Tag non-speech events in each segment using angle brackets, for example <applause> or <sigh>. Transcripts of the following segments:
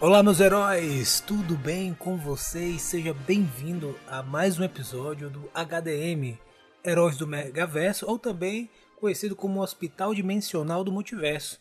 Olá, meus heróis! Tudo bem com vocês? Seja bem-vindo a mais um episódio do HDM Heróis do Megaverso, ou também conhecido como Hospital Dimensional do Multiverso.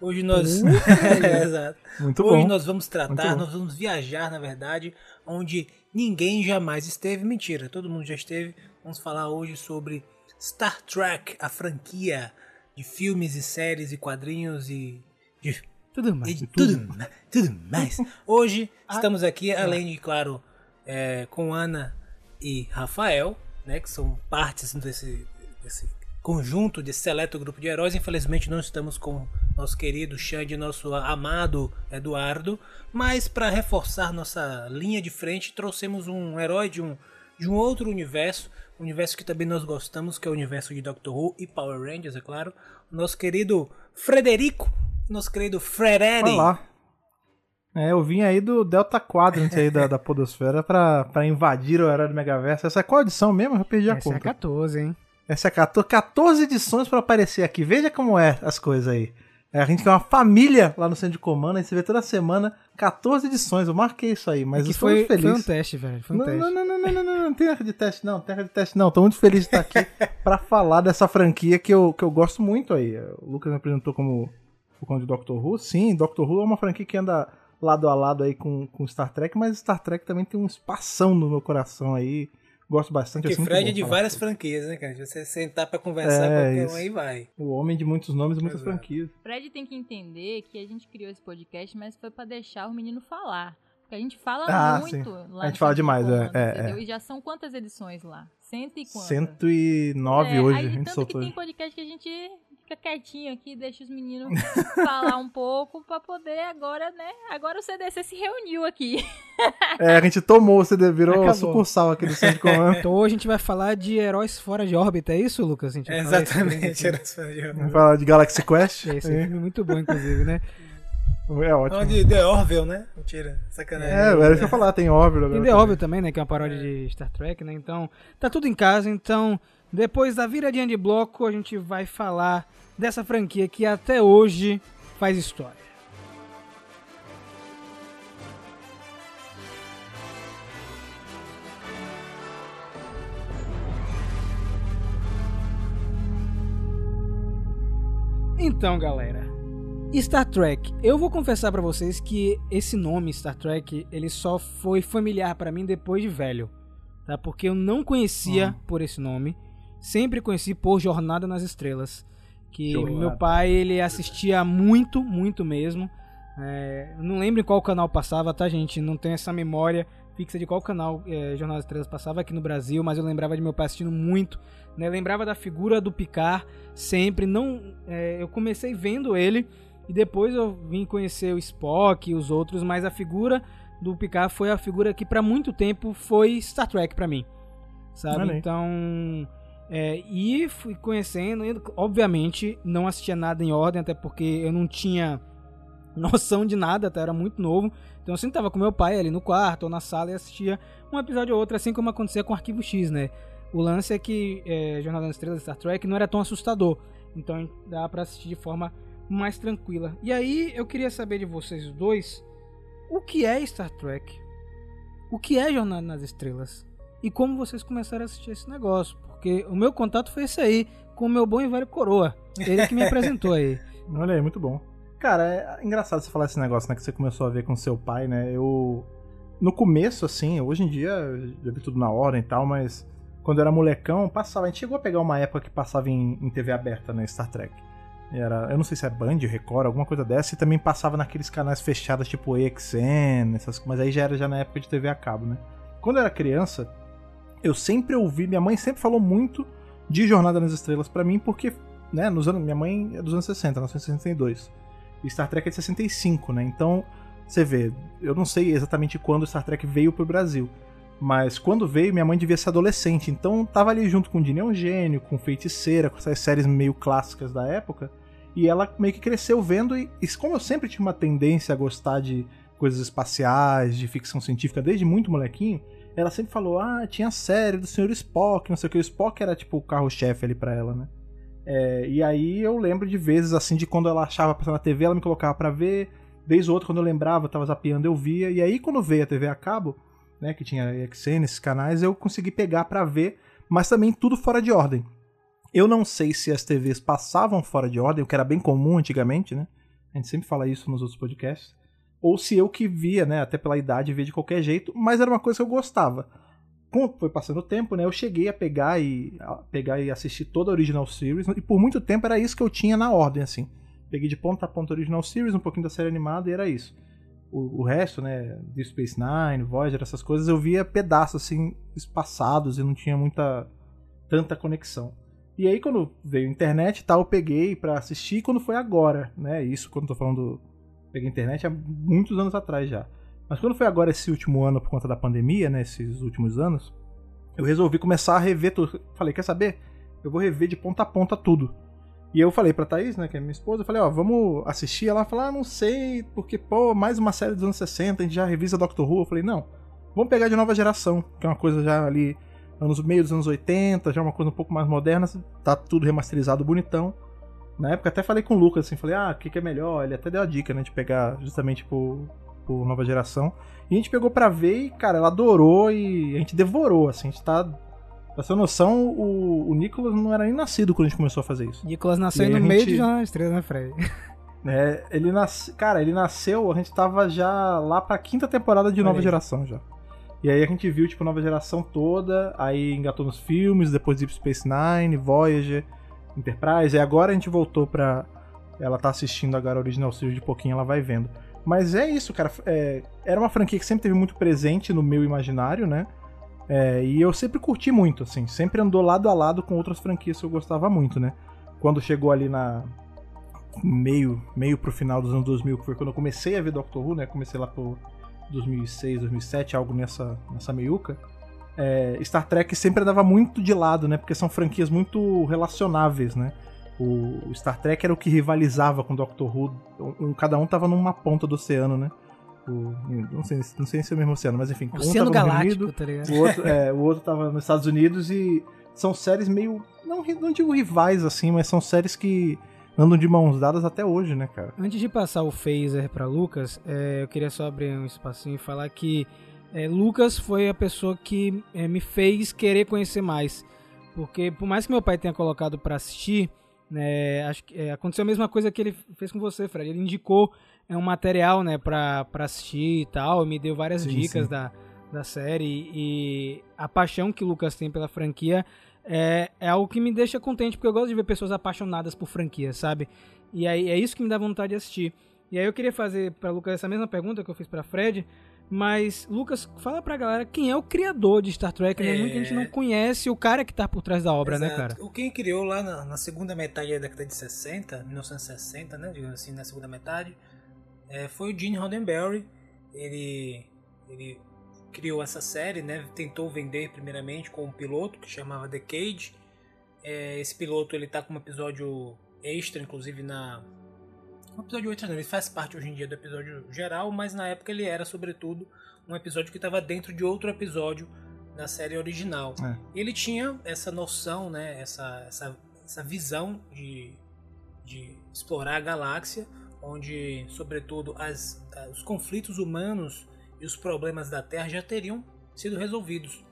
Hoje nós. <laughs> É, exato. Muito Hoje bom. nós vamos tratar, nós vamos viajar, na verdade, onde ninguém jamais esteve. Mentira, todo mundo já esteve. Vamos falar hoje sobre Star Trek, a franquia de filmes e séries e quadrinhos e de Tudo e mais. de tudo, ma- tudo mais. <laughs> Hoje estamos aqui, além de, claro, é, com Ana e Rafael, né, que são partes desse, desse conjunto, desse seleto grupo de heróis. Infelizmente não estamos com nosso querido Xande e nosso amado Eduardo, mas para reforçar nossa linha de frente, trouxemos um herói de um, de um outro universo, um universo que também nós gostamos, que é o universo de Doctor Who e Power Rangers, é claro. Nosso querido Frederico, nosso querido Frederi. Olá. É, eu vim aí do Delta Quadrant aí da, da Podosfera pra, pra invadir o Herói do Megaverso. Essa é qual edição mesmo? Eu perdi a Essa é conta. a 14, hein? Essa é 14, 14 edições pra aparecer aqui. Veja como é as coisas aí. É, a gente tem uma família lá no centro de comando, aí você vê toda semana 14 edições. Eu marquei isso aí, mas É estou foi, muito foi um feliz. teste, velho. Foi um Não, teste. não, não, não, não, não, não, não tem erro de teste não, tem erro de teste não. Tô muito feliz de estar aqui <laughs> pra falar dessa franquia que eu, que eu gosto muito aí. O Lucas me apresentou como o conto de Doctor Who. Sim, Doctor Who é uma franquia que anda lado a lado aí com, com Star Trek, mas Star Trek também tem um espação no meu coração aí. Gosto bastante. Porque assim, Fred é de várias franquias, né, cara? Se você sentar pra conversar, É, qualquer isso. um aí vai. O homem de muitos nomes e muitas Exato. franquias. Fred tem que entender que a gente criou esse podcast, mas foi pra deixar o menino falar. Porque a gente fala Ah, muito sim. lá A gente fala demais, é, é, entendeu? E já são quantas edições lá? Cento e quantas? 109 É, hoje, aí, a gente tanto soltou. que tem podcast que a gente fica quietinho aqui, deixa os meninos falar um pouco pra poder agora, né? Agora o CDC se reuniu aqui. <laughs> É, a gente tomou, você virou Acabou. sucursal aqui do centro de <laughs> comando. Então hoje a gente vai falar de heróis fora de órbita, é isso, Lucas? Pra Exatamente. gente, era isso aí. Vamos falar de Galaxy Quest. Esse é um filme muito bom, inclusive, né? <laughs> É ótimo. Não, de The Orville, né? Mentira, sacanagem. É, era isso que eu ia falar, tem óbvio. Tem The Orville também, né? Que é uma paródia de Star Trek, né? Então, tá tudo em casa. Então, depois da viradinha de bloco, a gente vai falar dessa franquia que até hoje faz história. Então, galera, Star Trek. Eu vou confessar pra vocês que esse nome Star Trek, ele só foi familiar pra mim depois de velho, tá? Porque eu não conhecia por esse nome, sempre conheci por Jornada nas Estrelas, que Jornada. meu pai ele assistia muito, muito mesmo. É, não lembro em qual canal passava, tá, gente? Não tenho essa memória fixa de qual canal é, Jornada das Estrelas passava aqui no Brasil, mas eu lembrava de meu pai assistindo muito, né? Lembrava da figura do Picard sempre. Não, é, eu comecei vendo ele e depois eu vim conhecer o Spock e os outros, mas a figura do Picard foi a figura que para muito tempo foi Star Trek pra mim, sabe? Então, é, e fui conhecendo, e, obviamente não assistia nada em ordem, até porque eu não tinha <laughs> noção de nada, até era muito novo. Então eu sempre tava com meu pai ali no quarto ou na sala e assistia um episódio ou outro, assim como acontecia com Arquivo X, né? O lance é que é, Jornada nas Estrelas Star Trek não era tão assustador, então dá pra assistir de forma mais tranquila. E aí eu queria saber de vocês dois o que é Star Trek, o que é Jornada nas Estrelas e como vocês começaram a assistir esse negócio, porque o meu contato foi esse aí com o meu bom e velho coroa, ele que me <laughs> apresentou aí. Olha aí, muito bom. Cara, é engraçado você falar esse negócio, né? Que você começou a ver com seu pai, né? Eu. No começo, assim, hoje em dia eu já vi tudo na ordem e tal, mas quando eu era molecão, passava. A gente chegou a pegar uma época que passava em, em TV aberta, né? Star Trek. Era, eu não sei se é Band, Record, alguma coisa dessa, e também passava naqueles canais fechados, tipo EXN, essas, mas aí já era já na época de TV a cabo, né? Quando eu era criança, eu sempre ouvi, minha mãe sempre falou muito de Jornada nas Estrelas pra mim, porque, né, nos anos, minha mãe é dos anos 60, nasceu em 62. E Star Trek é de 65, né? Então, você vê, eu não sei exatamente quando Star Trek veio pro Brasil, mas quando veio, minha mãe devia ser adolescente, então tava ali junto com Dini Eugênio, com Feiticeira, com essas séries meio clássicas da época, E ela meio que cresceu vendo, e, e como eu sempre tinha uma tendência a gostar de coisas espaciais, de ficção científica desde muito molequinho, ela sempre falou: ah, tinha a série do Sr. Spock, não sei o que. O Spock era tipo o carro-chefe ali pra ela, né? É, e aí eu lembro de vezes assim, de quando ela achava passar na TV, ela me colocava para ver. Vez ou outra, quando eu lembrava, eu tava zapeando, eu via. E aí quando veio a TV a cabo, né, que tinha XN, esses canais, eu consegui pegar para ver, mas também tudo fora de ordem. Eu não sei se as TVs passavam fora de ordem, o que era bem comum antigamente, né? A gente sempre fala isso nos outros podcasts ou se eu que via, né, até pela idade, via de qualquer jeito, mas era uma coisa que eu gostava. Como foi passando o tempo, né, eu cheguei a pegar e a pegar e assistir toda a original series, e por muito tempo era isso que eu tinha na ordem, assim. Peguei de ponta a ponta a original series, um pouquinho da série animada e era isso. O, o resto, né, Deep Space Nine, Voyager, essas coisas, eu via pedaços assim espaçados e não tinha muita tanta conexão. E aí quando veio a internet e tal, eu peguei para assistir quando foi agora, né? Isso quando eu tô falando peguei internet há muitos anos atrás já. Mas quando foi agora esse último ano por conta da pandemia, né, esses últimos anos, eu resolvi começar a rever tudo. Falei, quer saber? Eu vou rever de ponta a ponta tudo. E eu falei pra Thaís, né, que é minha esposa, eu falei, ó, vamos assistir. Ela falou, ah, não sei, porque, pô, mais uma série dos anos 60, a gente já revisa Doctor Who. Eu falei, não, vamos pegar de nova geração, que é uma coisa já ali, anos meio dos anos 80, já uma coisa um pouco mais moderna, tá tudo remasterizado bonitão. Na época até falei com o Lucas, assim, falei, ah, o que, que é melhor? Ele até deu a dica, né, de pegar justamente por, por nova geração. E a gente pegou pra ver e, cara, ela adorou e a gente devorou, assim, a gente tá. Pra ter noção, o, o Nicolas não era nem nascido quando a gente começou a fazer isso. Nicolas nasceu no meio de uma estrela, né, Fred? <laughs> É, ele nasceu. Cara, ele nasceu, a gente tava já lá pra quinta temporada de nova geração já. E aí a gente viu, tipo, nova geração toda, aí engatou nos filmes, depois Deep Space Nine, Voyager. Enterprise, e agora a gente voltou pra. Ela tá assistindo agora a Original Series de pouquinho, ela vai vendo. Mas é isso, cara. É, era uma franquia que sempre teve muito presente no meu imaginário, né? É, e eu sempre curti muito, assim. Sempre andou lado a lado com outras franquias que eu gostava muito, né? Quando chegou ali na. Meio, meio pro final dos anos 2000, que foi quando eu comecei a ver Doctor Who, né? Comecei lá pro 2006, 2007, algo nessa, nessa meiuca é, Star Trek sempre andava muito de lado, né? Porque são franquias muito relacionáveis, né? O, Star Trek era o que rivalizava com Doctor Who. Um, cada um tava numa ponta do oceano, né? O, não, sei, não sei se é o mesmo oceano, mas enfim. Oceano um Galáctico, Unido, tá ligado? O outro, é, o outro tava nos Estados Unidos e são séries meio. Não, não digo rivais assim, mas são séries que andam de mãos dadas até hoje, né, cara? Antes de passar o phaser para Lucas, é, eu queria só abrir um espacinho e falar que é, Lucas foi a pessoa que é, me fez querer conhecer mais. Porque por mais que meu pai tenha colocado para assistir, né, acho que é, aconteceu a mesma coisa que ele fez com você, Fred. Ele indicou é, um material né, para assistir e tal, me deu várias sim, dicas sim. Da, da série. E a paixão que Lucas tem pela franquia é, é algo que me deixa contente, porque eu gosto de ver pessoas apaixonadas por franquias, sabe? E aí é isso que me dá vontade de assistir. E aí eu queria fazer para Lucas essa mesma pergunta que eu fiz para Fred, mas, Lucas, fala pra galera quem é o criador de Star Trek, né? Muita gente não é. conhece o cara que tá por trás da obra, né, Exato. né, cara? O quem criou lá na, na, segunda metade da década de 60, 1960, né? Digamos assim, na segunda metade, é, foi o Gene Roddenberry. Ele, ele criou essa série, né? Tentou vender primeiramente com um piloto que chamava The Cage. É, esse piloto ele tá com um episódio extra, inclusive na um episódio 8 ele faz parte hoje em dia do episódio geral, mas na época ele era, sobretudo, um episódio que estava dentro de outro episódio da série original. É. Ele tinha essa noção, né, essa, essa, essa visão de, de explorar a galáxia, onde, sobretudo, as, os conflitos humanos e os problemas da Terra já teriam sido resolvidos.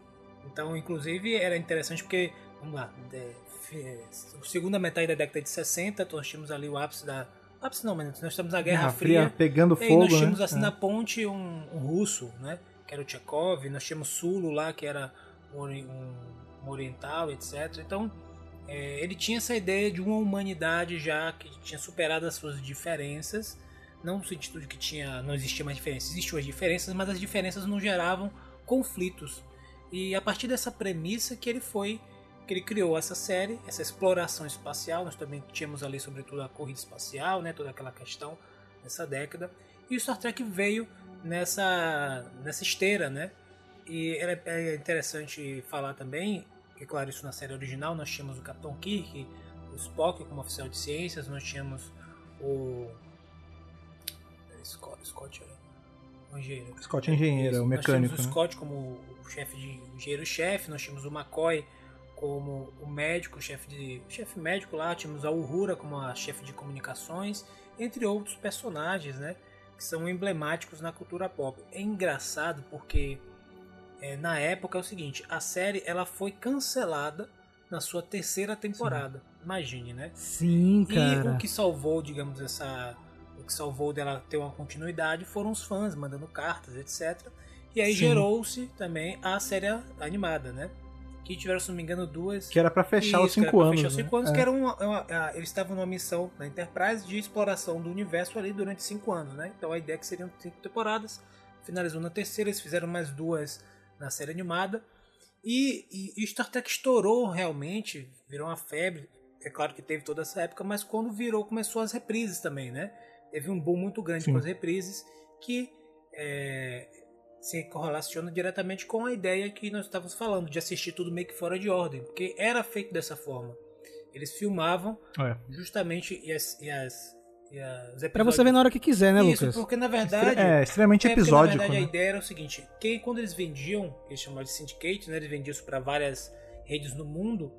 Então, inclusive, era interessante porque, vamos lá, de, de, segunda metade da década de 60, nós tínhamos ali o ápice da ápice não, mas nós estamos na Guerra, Fria, Fria, pegando fogo. E nós tínhamos né? assim é. na ponte um, um, russo, né? Que era o Tchekov, nós tínhamos Sulo lá, que era um, um oriental, etc. Então, é, ele tinha essa ideia de uma humanidade já que tinha superado as suas diferenças, não no sentido de que tinha, não existia mais diferenças, existiam as diferenças, mas as diferenças não geravam conflitos. E a partir dessa premissa que ele foi que ele criou essa série, essa exploração espacial. Nós também tínhamos ali, sobretudo, a corrida espacial, né, toda aquela questão nessa década. E o Star Trek veio nessa, nessa esteira, né? E é interessante falar também, que claro, isso na série original nós tínhamos o Capitão Kirk, o Spock como oficial de ciências, nós tínhamos o. Scott, Scott era o engenheiro. Scott é engenheiro, é o Nós mecânico. tínhamos o né? Scott como o chefe de engenheiro-chefe, nós tínhamos o McCoy como o médico, chefe de chefe médico lá, tínhamos a Uhura como a chefe de comunicações, entre outros personagens, né, que são emblemáticos na cultura pop. É engraçado porque é, na época é o seguinte, a série ela foi cancelada na sua terceira temporada. Imagine, né? Sim, E cara. o que salvou, digamos, essa. O que salvou dela ter uma continuidade foram os fãs mandando cartas, etc. E aí Sim. gerou-se também a série animada, né? Que tiveram, se não me engano, duas. Que era pra fechar os Isso, era cinco anos. Fechar os né? cinco anos, É. que era uma, uma- a- eles estavam numa missão na Enterprise de exploração do universo ali durante cinco anos, né? Então a ideia é que seriam cinco temporadas. Finalizou na terceira, eles fizeram mais duas na série animada. E, e, e Star Trek estourou realmente, virou uma febre. É claro que teve toda essa época, mas quando virou, começou as reprises também, né? Teve um boom muito grande Sim. com as reprises que é, se correlaciona diretamente com a ideia que nós estávamos falando, de assistir tudo meio que fora de ordem, porque era feito dessa forma. Eles filmavam É. justamente e as, e as, e as Pra você ver na hora que quiser, né, Isso, Lucas? porque na verdade É, extremamente é porque, episódico. na verdade, né? a ideia era o seguinte: que quando eles vendiam, eles chamavam de syndicate, né? Eles vendiam isso para várias redes no mundo.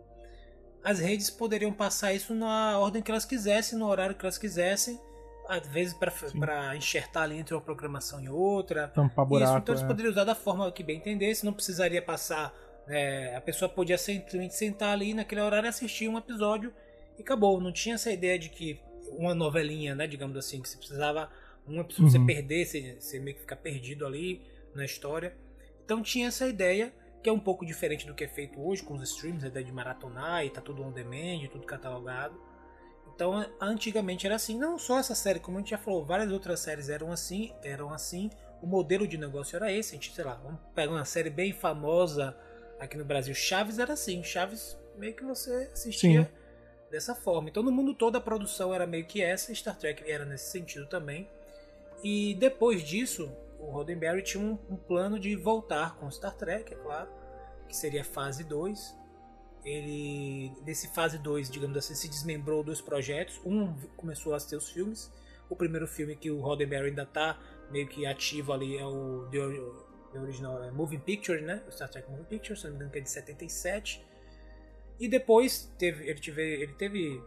As redes poderiam passar isso na ordem que elas quisessem, no horário que elas quisessem, às vezes para enxertar ali entre uma programação e outra. Tampar isso, buraco. então eles é. poderiam usar da forma que bem entendesse, não precisaria passar. é, a pessoa podia simplesmente sentar ali naquele horário e assistir um episódio e acabou. Não tinha essa ideia de que uma novelinha, né, digamos assim, que você precisava um episódio você Uhum. perder, você, você meio que ficar perdido ali na história. Então tinha essa ideia que é um pouco diferente do que é feito hoje com os streams, a ideia de maratonar e tá tudo on demand, tudo catalogado. Então, antigamente era assim, não só essa série, como a gente já falou, várias outras séries eram assim, eram assim. O modelo de negócio era esse, a gente, sei lá, vamos pegar uma série bem famosa aqui no Brasil, Chaves era assim, Chaves meio que você assistia Sim. dessa forma. Então, no mundo todo a produção era meio que essa, Star Trek era nesse sentido também. E depois disso, o Roddenberry tinha um, um plano de voltar com Star Trek, é claro, que seria fase 2. Ele, desse fase 2, digamos assim, se desmembrou dois projetos. Um começou a ter os filmes. O primeiro filme que o Roddenberry ainda tá meio que ativo ali é o The, Ori- The Original é Moving Picture, né? O Star Trek Moving Picture, se não me engano que é de 77. E depois teve, ele, tive, ele teve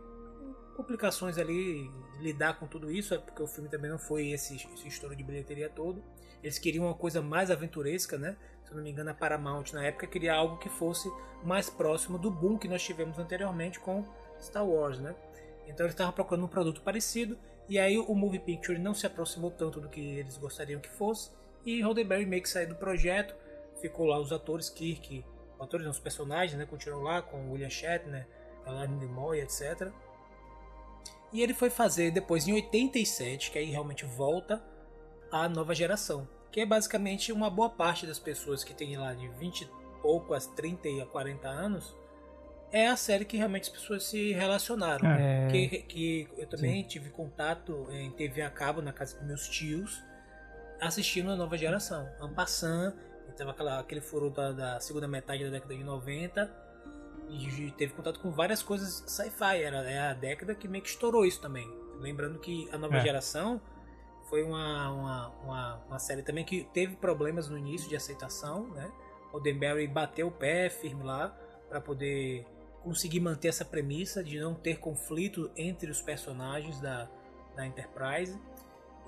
complicações ali lidar com tudo isso, é porque o filme também não foi esse, esse estouro de bilheteria todo. Eles queriam uma coisa mais aventuresca, né? Se não me engano, a Paramount na época queria algo que fosse mais próximo do boom que nós tivemos anteriormente com Star Wars, né? Então eles estavam procurando um produto parecido e aí o Movie Picture não se aproximou tanto do que eles gostariam que fosse e Roddenberry meio que saiu do projeto, ficou lá os atores Kirk, os atores não, os personagens, né? Continuaram lá com William Shatner, Alain Nimoy, etc. E ele foi fazer depois em 87, que aí realmente volta a nova geração, que é basicamente uma boa parte das pessoas que tem lá de 20 e pouco a 30 e a 40 anos, é a série que realmente as pessoas se relacionaram. É. Que, que eu também tive contato em TV a cabo na casa dos meus tios, assistindo a nova geração. Ampassan, teve aquela, aquele furo da, da segunda metade da década de 90 e teve contato com várias coisas sci-fi. Era é a década que meio que estourou isso também. Lembrando que a nova É. geração foi uma, uma, uma, uma série também que teve problemas no início de aceitação, né? O Denberry bateu o pé firme lá para poder conseguir manter essa premissa de não ter conflito entre os personagens da, da Enterprise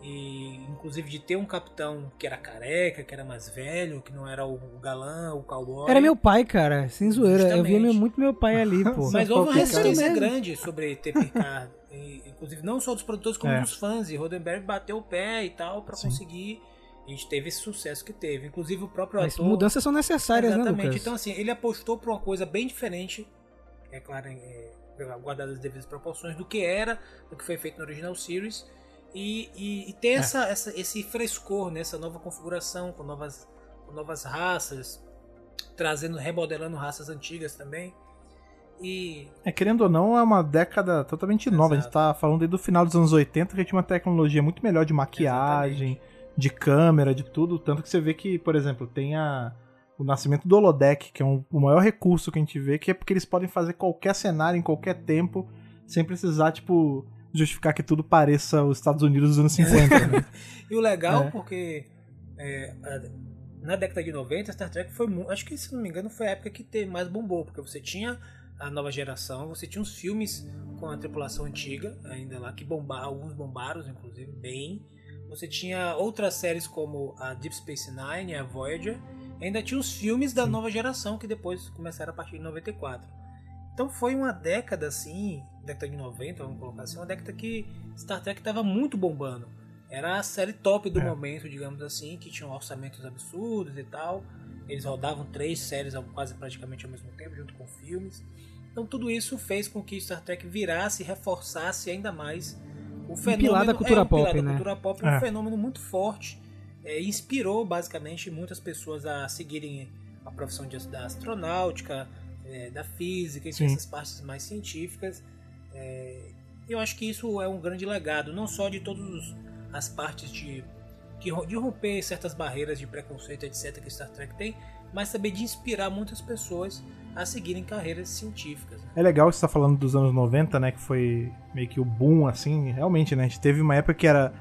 e inclusive de ter um capitão que era careca, que era mais velho, que não era o galã, o cowboy. Era meu pai, cara, sem zoeira. Eu via Justamente. meu- muito meu pai ali, pô. Mas houve uma resistência cara. grande sobre ter Picard. E, inclusive, não só dos produtores, como É. dos fãs. E Roddenberry bateu o pé e tal pra Sim. conseguir. A gente teve esse sucesso que teve. Inclusive, o próprio Mas ator. mudanças são necessárias, né, Exatamente. Então, assim, ele apostou pra uma coisa bem diferente. É claro, é, guardadas as devidas proporções do que era, do que foi feito no original series. E, e, e ter essa, essa, esse frescor nessa nova configuração, com novas, com novas raças, trazendo, remodelando raças antigas também. E É, querendo ou não, é uma década totalmente nova. A gente Exato. tá falando aí do final dos anos 80, que tinha uma tecnologia muito melhor de maquiagem, de câmera, de tudo. Tanto que você vê que, por exemplo, tem a, o nascimento do holodeck, que é um- o maior recurso que a gente vê, que é porque eles podem fazer qualquer cenário em qualquer tempo, sem precisar, tipo, justificar que tudo pareça os Estados Unidos dos anos 50. né? <laughs> E o legal, É. porque é, na década de 90, Star Trek foi Acho que, se não me engano, foi a época que teve mais bombou, porque você tinha a nova geração, você tinha uns filmes com a tripulação antiga, ainda lá, que bombaram, alguns bombaram, inclusive, bem. Você tinha outras séries como a Deep Space Nine, a Voyager, e ainda tinha os filmes da nova geração que depois começaram a partir de 94. Então foi uma década assim, década de 90, vamos colocar assim, uma década que Star Trek estava muito bombando. Era a série top do É. momento, digamos assim, que tinham orçamentos absurdos e tal. Eles rodavam três séries quase praticamente ao mesmo tempo, junto com filmes. Então tudo isso fez com que Star Trek virasse e reforçasse ainda mais o fenômeno. pilar da cultura é, um pilar pop, da né? cultura pop, É. um fenômeno muito forte. É, inspirou basicamente muitas pessoas a seguirem a profissão de, da astronáutica, é, da física, enfim, essas partes mais científicas. É, eu acho que isso é um grande legado, não só de todas as partes de, de, de romper certas barreiras de preconceito, etc., que Star Trek tem, mas também de inspirar muitas pessoas a seguirem carreiras científicas. né? É legal que você tá falando dos anos 90, né? Que foi meio que o boom, assim. Realmente, né? A gente teve uma época que era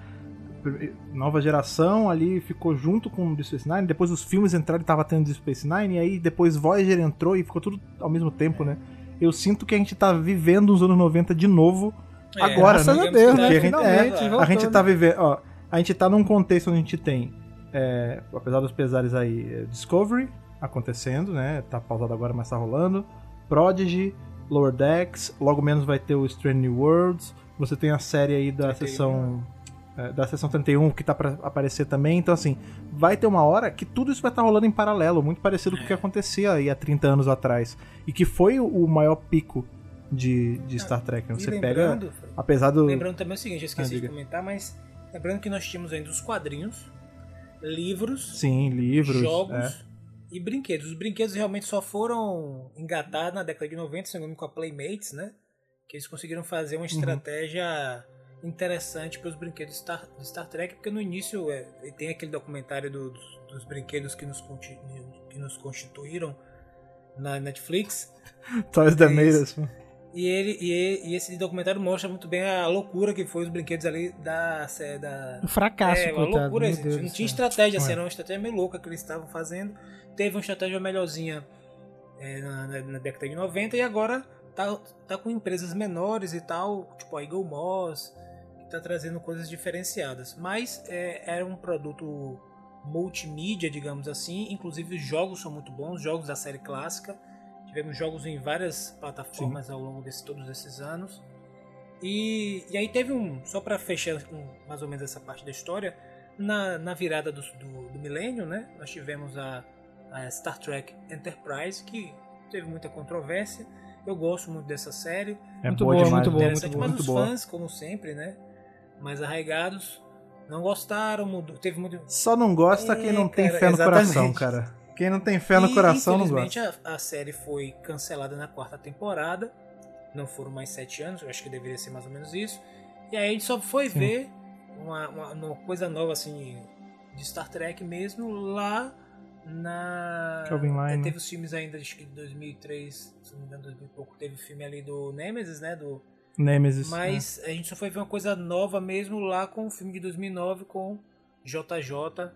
nova geração ali, ficou junto com o Deep Space Nine. Depois os filmes entraram e tava tendo Deep Space Nine. E aí depois Voyager entrou e ficou tudo ao mesmo tempo, né? Eu sinto que a gente tá vivendo os anos 90 de novo É, agora, graças né? a Deus, né? a gente, é, a gente né? tá vivendo, ó, a gente tá num contexto onde a gente tem, é, apesar dos pesares aí, é, Discovery acontecendo, né? Tá pausado agora, mas tá rolando. Prodigy, Lower Decks, logo menos vai ter o Strange New Worlds. Você tem a série aí da 31, sessão é, da sessão 31 que tá pra aparecer também. Então assim, vai ter uma hora que tudo isso vai estar rolando em paralelo, muito parecido com o que acontecia aí há 30 anos atrás e que foi o- maior pico de, de Star Trek. né? Você pega, lembrando, apesar do lembrando também o seguinte, eu esqueci Ah, de comentar, mas lembrando que nós tínhamos ainda os quadrinhos, livros, sim, livros, jogos é. e brinquedos. Os brinquedos realmente só foram engatados na década de 90, segundo com a Playmates, né? Que eles conseguiram fazer Uhum. uma estratégia interessante para os brinquedos Star, de Star Trek, porque no início é, tem aquele documentário do- dos, dos brinquedos que nos, que nos constituíram na Netflix. <laughs> Toys isso. Us. E, ele, e, e esse documentário mostra muito bem a loucura que foi os brinquedos ali da. da Um fracasso, é, coitado. loucura. gente. Deus Não tinha estratégia, assim, era uma estratégia meio louca que eles estavam fazendo. Teve uma estratégia melhorzinha é, na, na- na década de 90 e agora tá, tá com empresas menores e tal, tipo a Eagle Moss, tá trazendo coisas diferenciadas. Mas é, era um produto multimídia, digamos assim. Inclusive os jogos são muito bons, jogos da série clássica. Tivemos jogos em várias plataformas ao longo de todos esses anos. E, e aí teve um, só para fechar com mais ou menos essa parte da história, na, na virada do, do, do milênio, né? Nós tivemos a, a Star Trek Enterprise, que teve muita controvérsia. Eu gosto muito dessa série. É Muito boa boa, muito boa? Interessante, muito mas muito os boa. fãs, como sempre, né? Mais arraigados, não gostaram, mudou, teve muito. Só não gosta É, quem não tem cara, fé no exatamente. coração, cara. Quem não tem fé no E, coração não gosta. A, a série foi cancelada na quarta temporada. Não foram mais sete anos, eu acho que deveria ser mais ou menos isso. E aí a gente só foi Sim. ver uma, uma, uma coisa nova assim de Star Trek mesmo lá na. Kelvin Line, É, né? teve os filmes ainda, acho que de 2003, se não me engano, 2000 e pouco, teve o filme ali do Nemesis, né? Do, Nemesis. mas a gente só foi ver uma coisa nova mesmo lá com o filme de 2009 com JJ,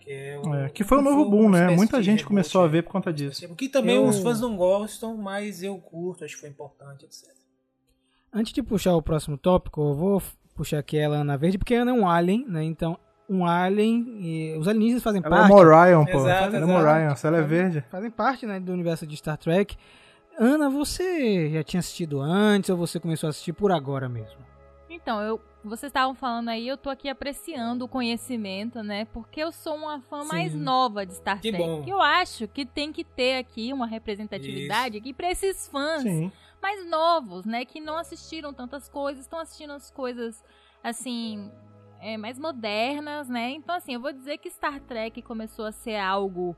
que é o. é. É, que foi um novo boom, né? Muita gente reboot, começou a é. ver por conta disso. Que também Eu- os fãs não gostam, mas eu curto, acho que foi importante, etc. Antes de puxar o próximo tópico, eu vou puxar aqui ela Ana Verde, porque a Ana é um alien, né? Então, um alien, e os alienígenas fazem Ela é parte... uma Orion, pô. Exato, ela é exato. Orion, se ela é verde. fazem parte né, do universo de Star Trek. Ana, você já tinha assistido antes ou você começou a assistir por agora mesmo? Então, eu, vocês estavam falando aí, eu tô aqui apreciando o conhecimento, né? Porque eu sou uma fã Sim. mais nova de Star Que Trek. bom. Eu acho que tem que ter aqui uma representatividade aqui pra esses fãs Sim. mais novos, né? Que não assistiram tantas coisas, estão assistindo as coisas, assim, é, mais modernas, né? Então, assim, eu vou dizer que Star Trek começou a ser algo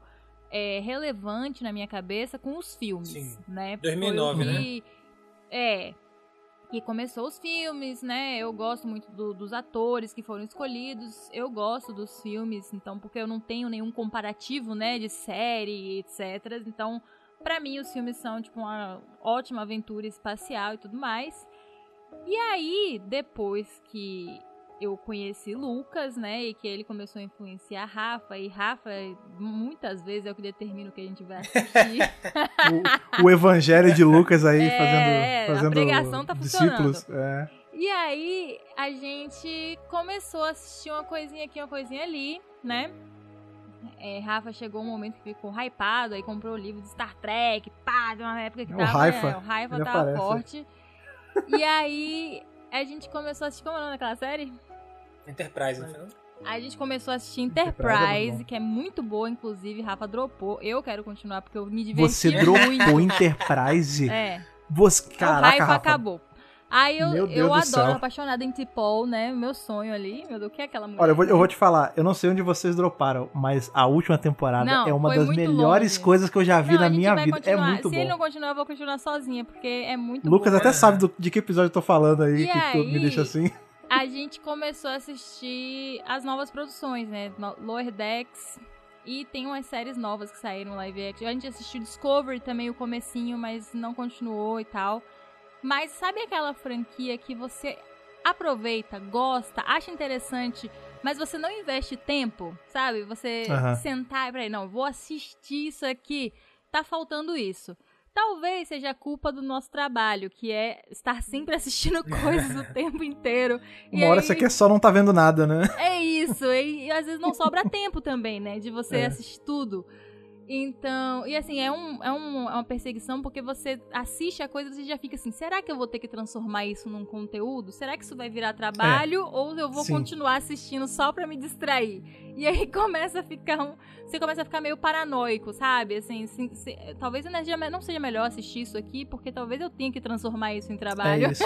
é, relevante na minha cabeça com os filmes, Sim. né? 2009, Foi o que- É. Que começou os filmes, né? Eu gosto muito do- dos atores que foram escolhidos. Eu gosto dos filmes, então, porque eu não tenho nenhum comparativo, né? De série, etc. Então, Pra mim, os filmes são, tipo, uma ótima aventura espacial e tudo mais. E aí, depois que eu conheci Lucas, né, e que ele começou a influenciar Rafa, e Rafa, muitas vezes é o que determina o que a gente vai assistir. <laughs> o, o, evangelho de Lucas aí é, fazendo, fazendo a pregação tá discípulos. funcionando. É. E aí, a gente começou a assistir uma coisinha aqui, uma coisinha ali, né? É, Rafa chegou um momento que ficou hypado, aí comprou o livro de Star Trek, pá, de uma época que o tava. Raifa, é, o Raifa tava aparece. forte. E aí a gente começou a assistir. Como é o nome daquela série? Enterprise, não foi? não? A gente começou a assistir Enterprise é que é muito boa, inclusive. Rafa dropou. Eu quero continuar porque eu me diverti Você muito. dropou Enterprise? É. Você, o caraca, Raifa Rafa. acabou. Aí eu, eu do adoro, apaixonada em T-Paul, né? Meu sonho ali. Meu Deus, o que é aquela mulher? Olha, eu vou, eu né? vou te falar, eu não sei onde vocês droparam, mas a última temporada Não, é uma das melhores longe. coisas que eu já vi Não, na minha vida. É muito Se bom. ele não continuar, eu vou continuar sozinha, porque é muito Lucas boa. até sabe do- de que episódio eu tô falando aí, E que tu me aí? deixa assim. A gente começou a assistir as novas produções, né? Lower Decks. E tem umas séries novas que saíram live action. A gente assistiu Discovery também, o comecinho, mas não continuou e tal. Mas sabe aquela franquia que você aproveita, gosta, acha interessante, mas você não investe tempo, sabe? Você sentar e peraí, não, vou assistir isso aqui. Tá faltando isso. Talvez seja culpa do nosso trabalho, que é estar sempre assistindo <laughs> coisas o tempo inteiro. Uma hora aí- você quer só não tá vendo nada, né? é isso, e, e às vezes não sobra tempo também, né? De você É. assistir tudo. Então, e assim, é, um, é, um, é uma perseguição porque você assiste a coisa e você já fica assim: será que eu vou ter que transformar isso num conteúdo? Será que isso vai virar trabalho? Ou eu vou Sim. continuar assistindo só pra me distrair? E aí <laughs> começa a ficar um. Você começa a ficar meio paranoico, sabe? Assim, assim, se- talvez não seja- não seja melhor assistir isso aqui, porque talvez eu tenha que transformar isso em trabalho. É isso.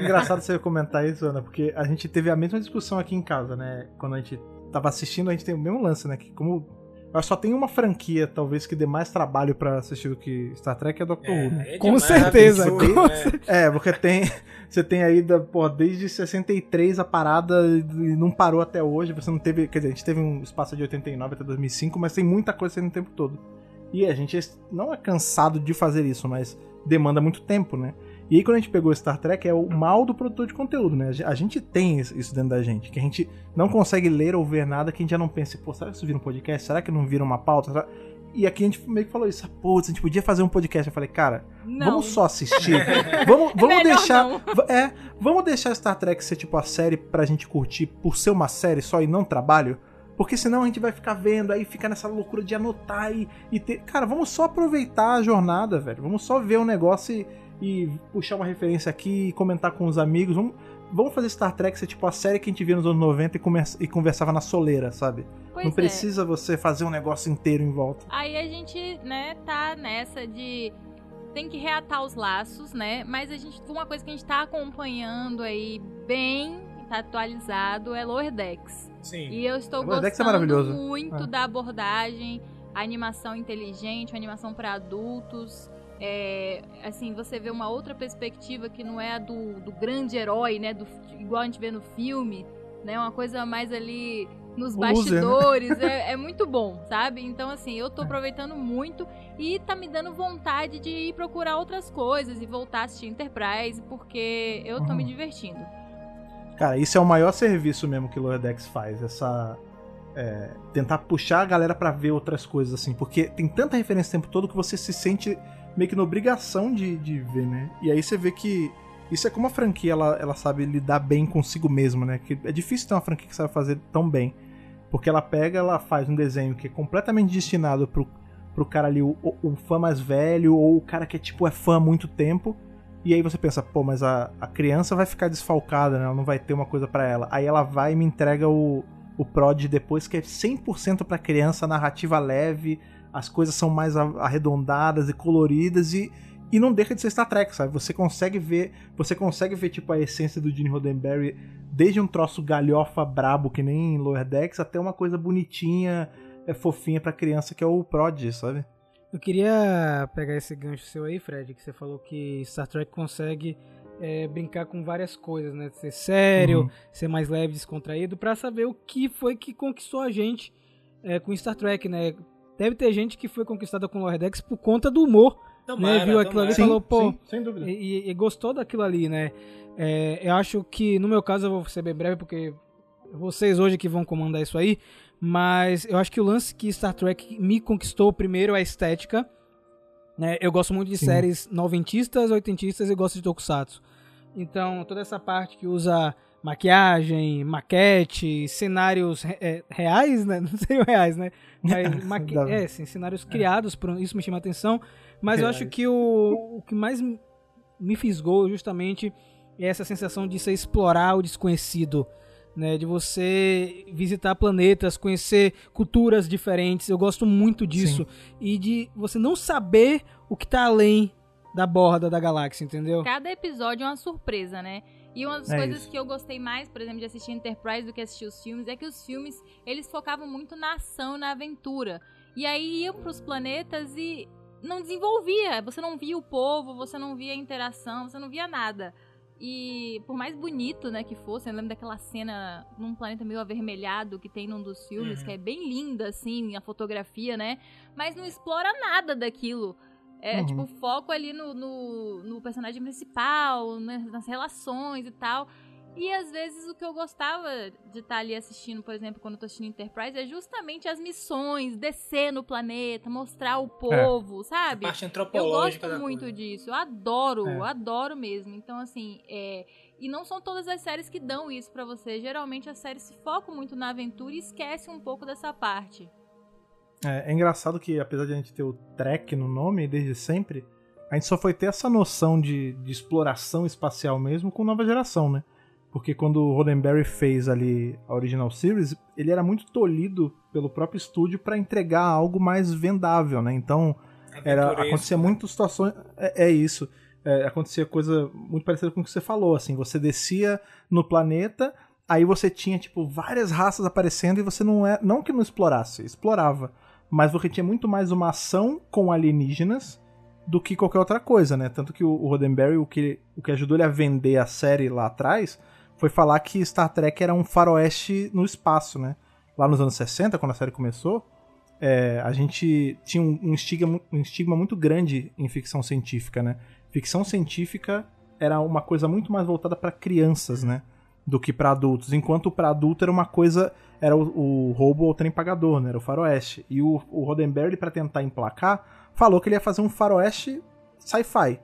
Engraçado você comentar isso, Ana, porque a gente teve a mesma discussão aqui em casa, né? Quando a gente tava assistindo, a gente tem o mesmo lance, né? Que como. Eu só tem uma franquia, talvez, que dê mais trabalho pra assistir do que Star Trek é Doctor Who. né? é Com certeza, com né? É, porque tem. <laughs> Você tem aí, da, pô, desde 63 a parada e não parou até hoje. Você não teve. Quer dizer, a gente teve um espaço de 89 até 2005, mas tem muita coisa saindo o tempo todo. E a gente não é cansado de fazer isso, mas demanda muito tempo, né? E aí, quando a gente pegou Star Trek, é o mal do produtor de conteúdo, né? A gen- A gente tem isso dentro da gente, que a gente não consegue ler ou ver nada que a gente já não pense, pô, será que isso vira um podcast? Será que não vira uma pauta? Será- E aqui a gente meio que falou isso, putz, a gente podia fazer um podcast. Eu falei, cara, Não. Vamos só assistir. <laughs> vamos vamos melhor deixar. não. É, vamos deixar Star Trek ser tipo a série pra gente curtir por ser uma série só e não trabalho. Porque senão a gente vai ficar vendo, aí fica nessa loucura de anotar e, e ter. Cara, vamos só aproveitar a jornada, velho. Vamos só ver o negócio e, e puxar uma referência aqui e comentar com os amigos. Vamos, vamos fazer Star Trek ser tipo a série que a gente via nos anos 90 e, conversa- e conversava na soleira, sabe? Pois não é. precisa você fazer um negócio inteiro em volta. Aí a gente, né, tá nessa de tem que reatar os laços, né? Mas a gente, uma coisa que a gente tá acompanhando aí bem, tá atualizado, é Lower Decks. Sim. E eu estou Lower é gostando maravilhoso. muito É. da abordagem, a animação inteligente, a animação para adultos. É, assim, você vê uma outra perspectiva que não é a do, do grande herói, né? Do, igual a gente vê no filme, né? Uma coisa mais ali nos né? bastidores. é, <laughs> é muito bom, sabe? Então, assim, eu tô aproveitando muito e tá me dando vontade de ir procurar outras coisas e voltar a assistir Enterprise, porque eu tô Uhum. me divertindo. Cara, isso é o maior serviço mesmo que o Lower Decks faz, essa é, tentar puxar a galera pra ver outras coisas assim, porque tem tanta referência o tempo todo que você se sente meio que na obrigação de, de ver, né? E aí você vê que isso é como a franquia ela, ela sabe lidar bem consigo mesma, né? Que é difícil ter uma franquia que sabe fazer tão bem, porque ela pega, ela faz um desenho que é completamente destinado pro, pro cara ali, o, o- fã mais velho ou o cara que é tipo é fã há muito tempo. E aí você pensa, pô, mas a, a criança vai ficar desfalcada, né? Ela não vai ter uma coisa pra ela. Aí ela vai e me entrega o, o Prod depois, que é 100% pra criança, narrativa leve, as coisas são mais arredondadas e coloridas e, e não deixa de ser Star Trek, sabe? Você consegue ver, você consegue ver tipo a essência do Gene Roddenberry desde um troço galhofa brabo que nem Lower Decks até uma coisa bonitinha, é fofinha pra criança que é o Prod, sabe? Eu queria pegar esse gancho seu aí, Fred, que você falou que Star Trek consegue é, brincar com várias coisas, né? Ser sério, Uhum. ser mais leve, descontraído, pra saber o que foi que conquistou a gente é, com Star Trek, né? Deve ter gente que foi conquistada com Lower Decks por conta do humor Tomara, né, viu aquilo ali e tomara. falou, pô, sim, sem dúvida. e, e gostou daquilo ali, né? É, eu acho que, no meu caso, eu vou ser bem breve, porque vocês hoje que vão comandar isso aí, mas eu acho que o lance que Star Trek me conquistou primeiro é a estética. Né? Eu gosto muito de Sim. séries noventistas, oitentistas e gosto de tokusatsu. Então, toda essa parte que usa maquiagem, maquete, cenários re- é, reais, né? <laughs> Não seriam reais, né? Mas <laughs> maqui- Dá- é, sim, cenários criados, por, isso me chama a atenção. Mas eu acho Reais. que o, o que mais me- me fisgou justamente é essa sensação de você explorar o desconhecido, né? De você visitar planetas, conhecer culturas diferentes. Eu gosto muito disso. E de você não saber o que tá além da borda da galáxia, entendeu? Cada episódio é uma surpresa, né? E uma das É coisas isso. que eu gostei mais, por exemplo, de assistir Enterprise do que assistir os filmes, é que os filmes, eles focavam muito na ação, na aventura. E aí iam pros planetas e não desenvolvia. Você não via o povo, você não via a interação, você não via nada. E por mais bonito, né, que fosse, eu lembro daquela cena num planeta meio avermelhado que tem num dos filmes, Uhum. que é bem linda, assim, a fotografia, né? Mas não explora nada daquilo. É, Uhum. tipo, foco ali no, no, no personagem principal, né, nas relações e tal. E às vezes o que eu gostava de estar ali assistindo, por exemplo, quando eu tô assistindo Enterprise, é justamente as missões, descer no planeta, mostrar o povo, A sabe? parte Eu antropológica gosto da muito coisa. disso, eu adoro, É. adoro mesmo. Então, assim, é... e não são todas as séries que dão isso pra você. Geralmente as séries se focam muito na aventura e esquecem um pouco dessa parte. É, é engraçado que, apesar de a gente ter o Trek no nome desde sempre, a gente só foi ter essa noção de, de exploração espacial mesmo com nova geração, né? Porque quando o Roddenberry fez ali a Original Series, ele era muito tolhido pelo próprio estúdio para entregar algo mais vendável, né? Então, era Aventuresco, acontecia né? muitas situações é, é isso É, acontecia coisa muito parecida com o que você falou assim você descia no planeta aí você tinha tipo várias raças aparecendo e você não é não que não explorasse explorava mas você tinha muito mais uma ação com alienígenas do que qualquer outra coisa né tanto que o, o Roddenberry o que o que ajudou ele a vender a série lá atrás foi falar que Star Trek era um faroeste no espaço né lá nos anos 60 quando a série começou é, a gente tinha um, um estigma, um estigma muito grande em ficção científica, né? Ficção científica era uma coisa muito mais voltada para crianças, né? Do que para adultos. Enquanto para adulto era uma coisa. Era o, o roubo ao trem pagador, né? Era o faroeste. E o, o Roddenberry, para tentar emplacar, falou que ele ia fazer um faroeste sci-fi.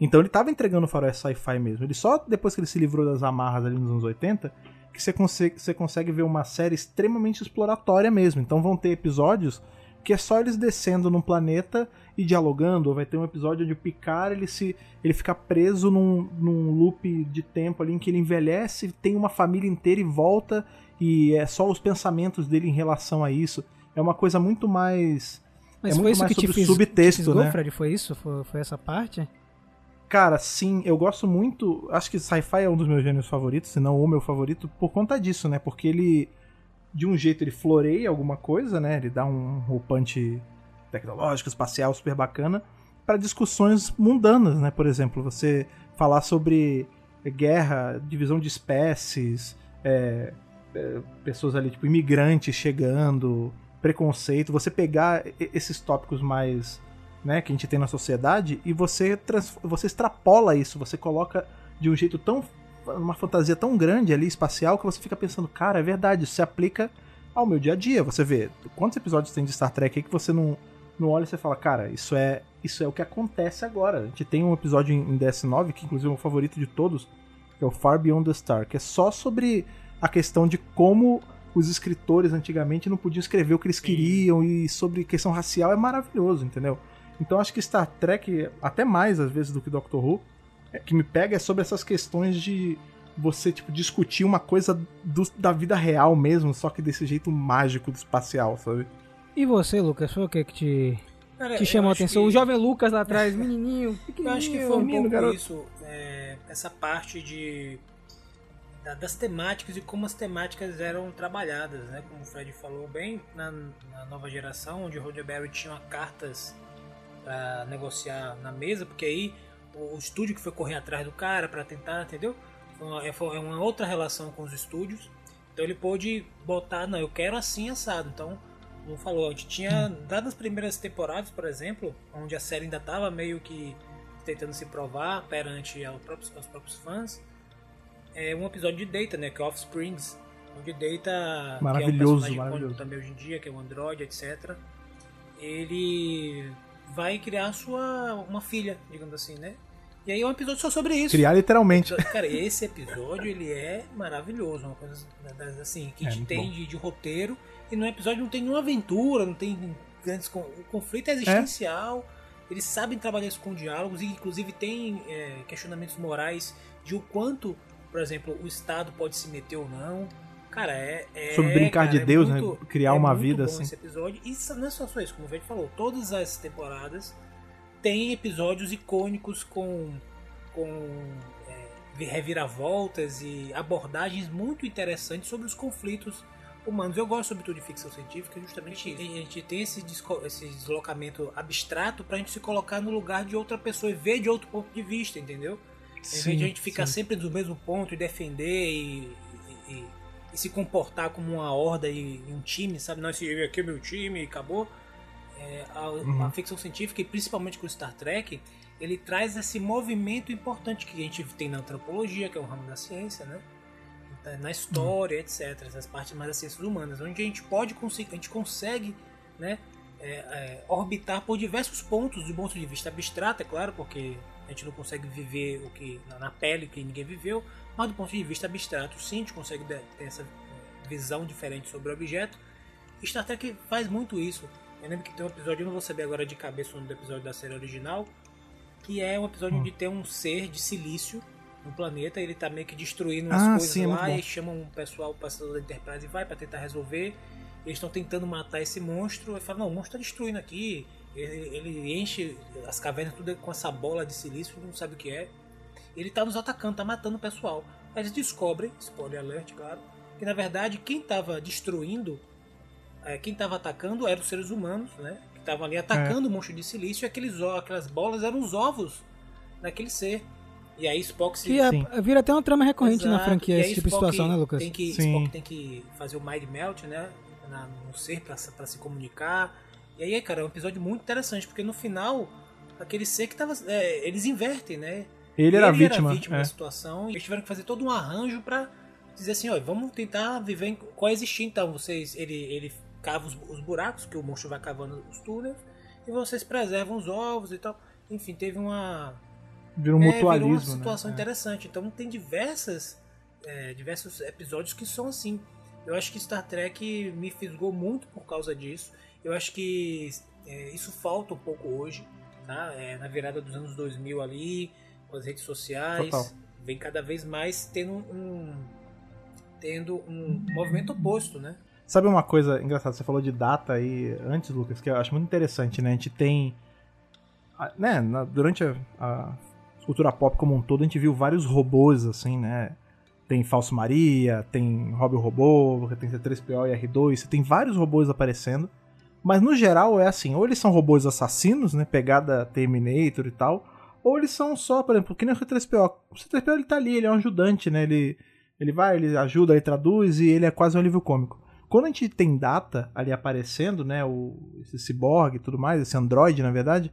Então ele tava entregando o faroeste sci-fi mesmo. Ele só depois que ele se livrou das amarras ali nos anos 80 que você consegue, você consegue ver uma série extremamente exploratória mesmo. Então vão ter episódios que é só eles descendo num planeta e dialogando, ou vai ter um episódio onde o Picard ele se ele fica preso num, num loop de tempo ali em que ele envelhece, tem uma família inteira e volta e é só os pensamentos dele em relação a isso. É uma coisa muito mais Mas é foi muito isso mais que te fiz, subtexto, te fisgou, né? Fred? Foi isso? Foi, foi essa parte? Cara, sim, eu gosto muito. Acho que sci-fi é um dos meus gêneros favoritos, se não o meu favorito, por conta disso, né? Porque ele, de um jeito, ele floreia alguma coisa, né? Ele dá um roupante tecnológico, espacial super bacana, para discussões mundanas, né? Por exemplo, você falar sobre guerra, divisão de espécies, é, é, pessoas ali, tipo, imigrantes chegando, preconceito, você pegar esses tópicos mais né, que a gente tem na sociedade e você você extrapola isso, você coloca de um jeito tão uma fantasia tão grande ali espacial que você fica pensando, cara, é verdade, isso se aplica ao meu dia a dia. Você vê quantos episódios tem de Star Trek aí que você não não olha e você fala, cara, isso é isso é o que acontece agora. A gente tem um episódio em em DS9 que inclusive é o favorito de todos, que é o Far Beyond the Star, que é só sobre a questão de como os escritores antigamente não podiam escrever o que eles queriam e sobre questão racial é maravilhoso, entendeu? Então acho que Star Trek, até mais às vezes do que Doctor Who, é, que me pega é sobre essas questões de você tipo discutir uma coisa do- da vida real mesmo, só que desse jeito mágico do espacial, sabe? E você, Lucas, foi o que que te, Cara, te eu chamou a atenção? que- O jovem Lucas lá atrás, <laughs> menininho, Eu pequenininho. acho que foi um pouco garoto. isso, é, essa parte de da- das temáticas e como as temáticas eram trabalhadas, né? Como o Fred falou bem, na, na nova geração, onde o Roddenberry tinha cartas para negociar na mesa, porque aí o, o estúdio que foi correr atrás do cara para tentar, entendeu? Foi uma, é, foi uma outra relação com os estúdios. Então ele pôde botar, não, eu quero assim assado. Então como falou, a gente tinha, dadas as primeiras temporadas, por exemplo, onde a série ainda estava meio que tentando se provar perante aos próprios, aos próprios fãs, é um episódio de Data, né, que é Offsprings, onde Data, maravilhoso, que é um maravilhoso. também hoje em dia, que é um android, etc., ele vai criar sua uma filha, digamos assim, né? E aí é um episódio só sobre isso. Criar literalmente. Cara, esse episódio ele é maravilhoso, uma coisa assim que É, te muito tem de, de roteiro e no episódio não tem nenhuma aventura, não tem grandes o conflito é existencial. Eles sabem trabalhar isso com diálogos e inclusive tem é, questionamentos morais de o quanto, por exemplo, o Estado pode se meter ou não. Cara, é, é Sobre brincar cara, de é Deus, né? muito- Criar é uma vida assim. Esse episódio e não é só isso, como o Verde falou, todas as temporadas tem episódios icônicos com com é, reviravoltas e abordagens muito interessantes sobre os conflitos humanos. Eu gosto sobretudo de ficção científica justamente isso. A gente tem esse, esse deslocamento abstrato pra gente se colocar no lugar de outra pessoa e ver de outro ponto de vista, entendeu? Em vez de a gente ficar sim. sempre no mesmo ponto e defender e, e- e- e se comportar como uma horda e, um time, sabe? Nós esse aqui é meu time e acabou. É, a, Uhum. a ficção científica, e principalmente com Star Trek, ele traz esse movimento importante que a gente tem na antropologia, que é um ramo da ciência, né? Então, Na história, etc. Essas partes mais das ciências humanas, onde a gente pode conseguir, a gente consegue, né? é, é, orbitar por diversos pontos, do ponto de vista abstrato, é claro, porque a gente não consegue viver o que na, pele que ninguém viveu, mas do ponto de vista abstrato, sim, a gente consegue ter essa visão diferente sobre o objeto. Star Trek faz muito isso. Eu lembro que tem um episódio, eu não vou saber agora de cabeça o nome do episódio da série original, que é um episódio Hum. onde tem um ser de silício no planeta, ele tá meio que destruindo umas Ah, coisas sim, é lá bom. e chamam um pessoal, o passador da Enterprise vai pra tentar resolver. Eles estão tentando matar esse monstro, e falam, não, o monstro tá destruindo aqui. Ele, ele enche as cavernas tudo com essa bola de silício, não sabe o que é. Ele tá nos atacando, tá matando o pessoal. Aí eles descobrem, spoiler alert, claro, que na verdade quem tava destruindo, é, quem tava atacando eram os seres humanos, né? Que estavam ali atacando o monstro de silício e aqueles, aquelas bolas eram os ovos daquele ser. E aí Spock se Que é- Sim. vira até uma trama recorrente na Exato. franquia, E aí esse tipo de Spock situação, né, Lucas? Tem que, Sim. Spock tem que fazer o mind melt, né? Na, no ser pra, se- pra se comunicar. E aí, cara, é um episódio muito interessante, porque no final, aquele ser que tava. é, eles invertem, né? Ele era a Ele vítima. era vítima é. da situação. E eles tiveram que fazer todo um arranjo pra dizer assim, ó, vamos tentar viver em, coexistir então. Vocês. Ele, ele cava os, os buracos, que o monstro vai cavando os túneis, e vocês preservam os ovos e tal. Enfim, teve uma. Vira um É, mutualismo. virou uma situação né? interessante. Então tem diversas, é, diversos episódios que são assim. Eu acho que Star Trek me fisgou muito por causa disso. Eu acho que é, isso falta um pouco hoje, tá? É, na virada dos anos 2000 ali, com as redes sociais, Total. vem cada vez mais tendo um tendo um movimento oposto, né? Sabe uma coisa engraçada? Você falou de data aí antes, Lucas, que eu acho muito interessante, né? A gente tem. Né, na- durante a, a cultura pop como um todo, a gente viu vários robôs, assim, né? Tem Falso Maria, tem Rob o Robô, tem C3PO e R2, você tem vários robôs aparecendo. Mas no geral é assim, ou eles são robôs assassinos, né? Pegada Terminator e tal, ou eles são só, por exemplo, que nem o C3PO. O C3PO ele tá ali, ele é um ajudante, né? Ele, ele vai, ele ajuda, ele traduz e ele é quase um alívio cômico. Quando a gente tem data ali aparecendo, né, o, esse cyborg e tudo mais, esse android, na verdade,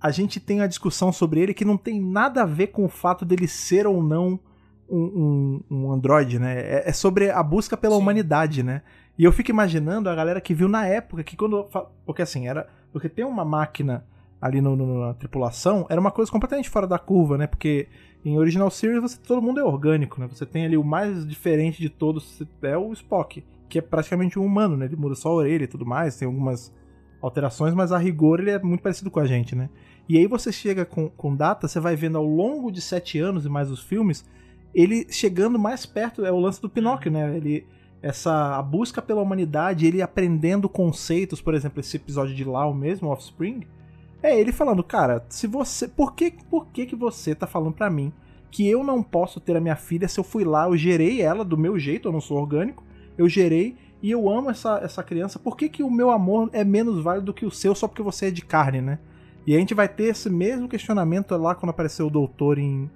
a gente tem a discussão sobre ele que não tem nada a ver com o fato dele ser ou não um, um, um android, né? É, é sobre a busca pela Sim. humanidade, né? E eu fico imaginando a galera que viu na época, que quando. Porque assim, era. Porque tem uma máquina ali no, no- na tripulação, era uma coisa completamente fora da curva, né? Porque em Original Series você, todo mundo é orgânico, né? Você tem ali o mais diferente de todos, é o Spock, que é praticamente um humano, né? Ele muda só a orelha e tudo mais, tem algumas alterações, mas a rigor ele é muito parecido com a gente, né? E aí você chega com, com data, você vai vendo ao longo de sete anos e mais os filmes, ele chegando mais perto, é o lance do Pinóquio, né? Ele, essa a busca pela humanidade, ele aprendendo conceitos, por exemplo, esse episódio de Lau mesmo, Offspring, é ele falando, cara, se você, por que, por que que você tá falando pra mim que eu não posso ter a minha filha se eu fui lá, eu gerei ela do meu jeito, eu não sou orgânico, eu gerei e eu amo essa, essa criança, por que que o meu amor é menos válido do que o seu só porque você é de carne, né? E a gente vai ter esse mesmo questionamento lá quando apareceu o doutor em,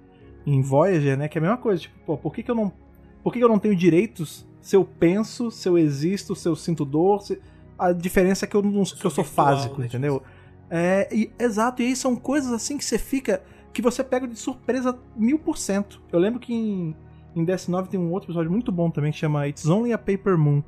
em Voyager, né? Que é a mesma coisa, tipo, pô, por que, que eu não. Por que, que eu não tenho direitos se eu penso, se eu existo, se eu sinto dor, se, A diferença é que eu, não, que eu sou fásico, né, entendeu? tipo É, e- exato, e aí são coisas assim que você fica. que você pega de surpresa mil por cento. Eu lembro que em, em DS9 tem um outro episódio muito bom também que chama It's Only a Paper Moon,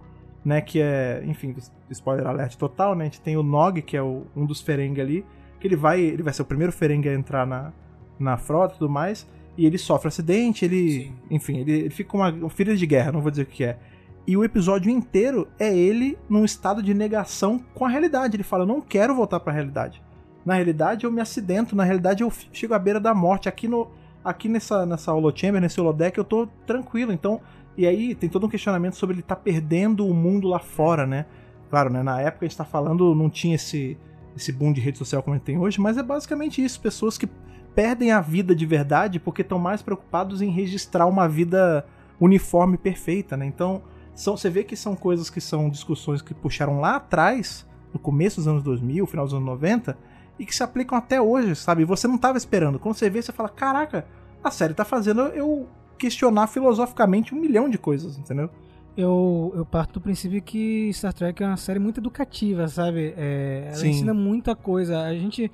né? Que é, enfim, spoiler alert total, né? A gente tem o Nog, que é o- um dos Ferengi ali, que ele vai. Ele vai ser o primeiro Ferengi a entrar na, na frota e tudo mais. E ele sofre acidente, ele. Sim. Enfim, ele, ele fica com uma, uma filha de guerra, não vou dizer o que é. E o episódio inteiro é ele num estado de negação com a realidade. Ele fala: Eu não quero voltar pra realidade. Na realidade, eu me acidento. Na realidade, eu chego à beira da morte. Aqui no aqui nessa, nessa holochamber, nesse holodeck, eu tô tranquilo. Então, e aí tem todo um questionamento sobre ele tá perdendo o mundo lá fora, né? Claro, né? Na época a gente tá falando, não tinha esse, esse boom de rede social como a gente tem hoje, mas é basicamente isso. Pessoas que perdem a vida de verdade porque estão mais preocupados em registrar uma vida uniforme perfeita, né? Então, são, você vê que são coisas que são discussões que puxaram lá atrás, no começo dos anos 2000, final dos anos 90, e que se aplicam até hoje, sabe? Você não tava esperando. Quando você vê, você fala: caraca, a série tá fazendo eu questionar filosoficamente um milhão de coisas, entendeu? Eu, eu parto do princípio que Star Trek é uma série muito educativa, sabe? É, ela Sim. ensina muita coisa. A gente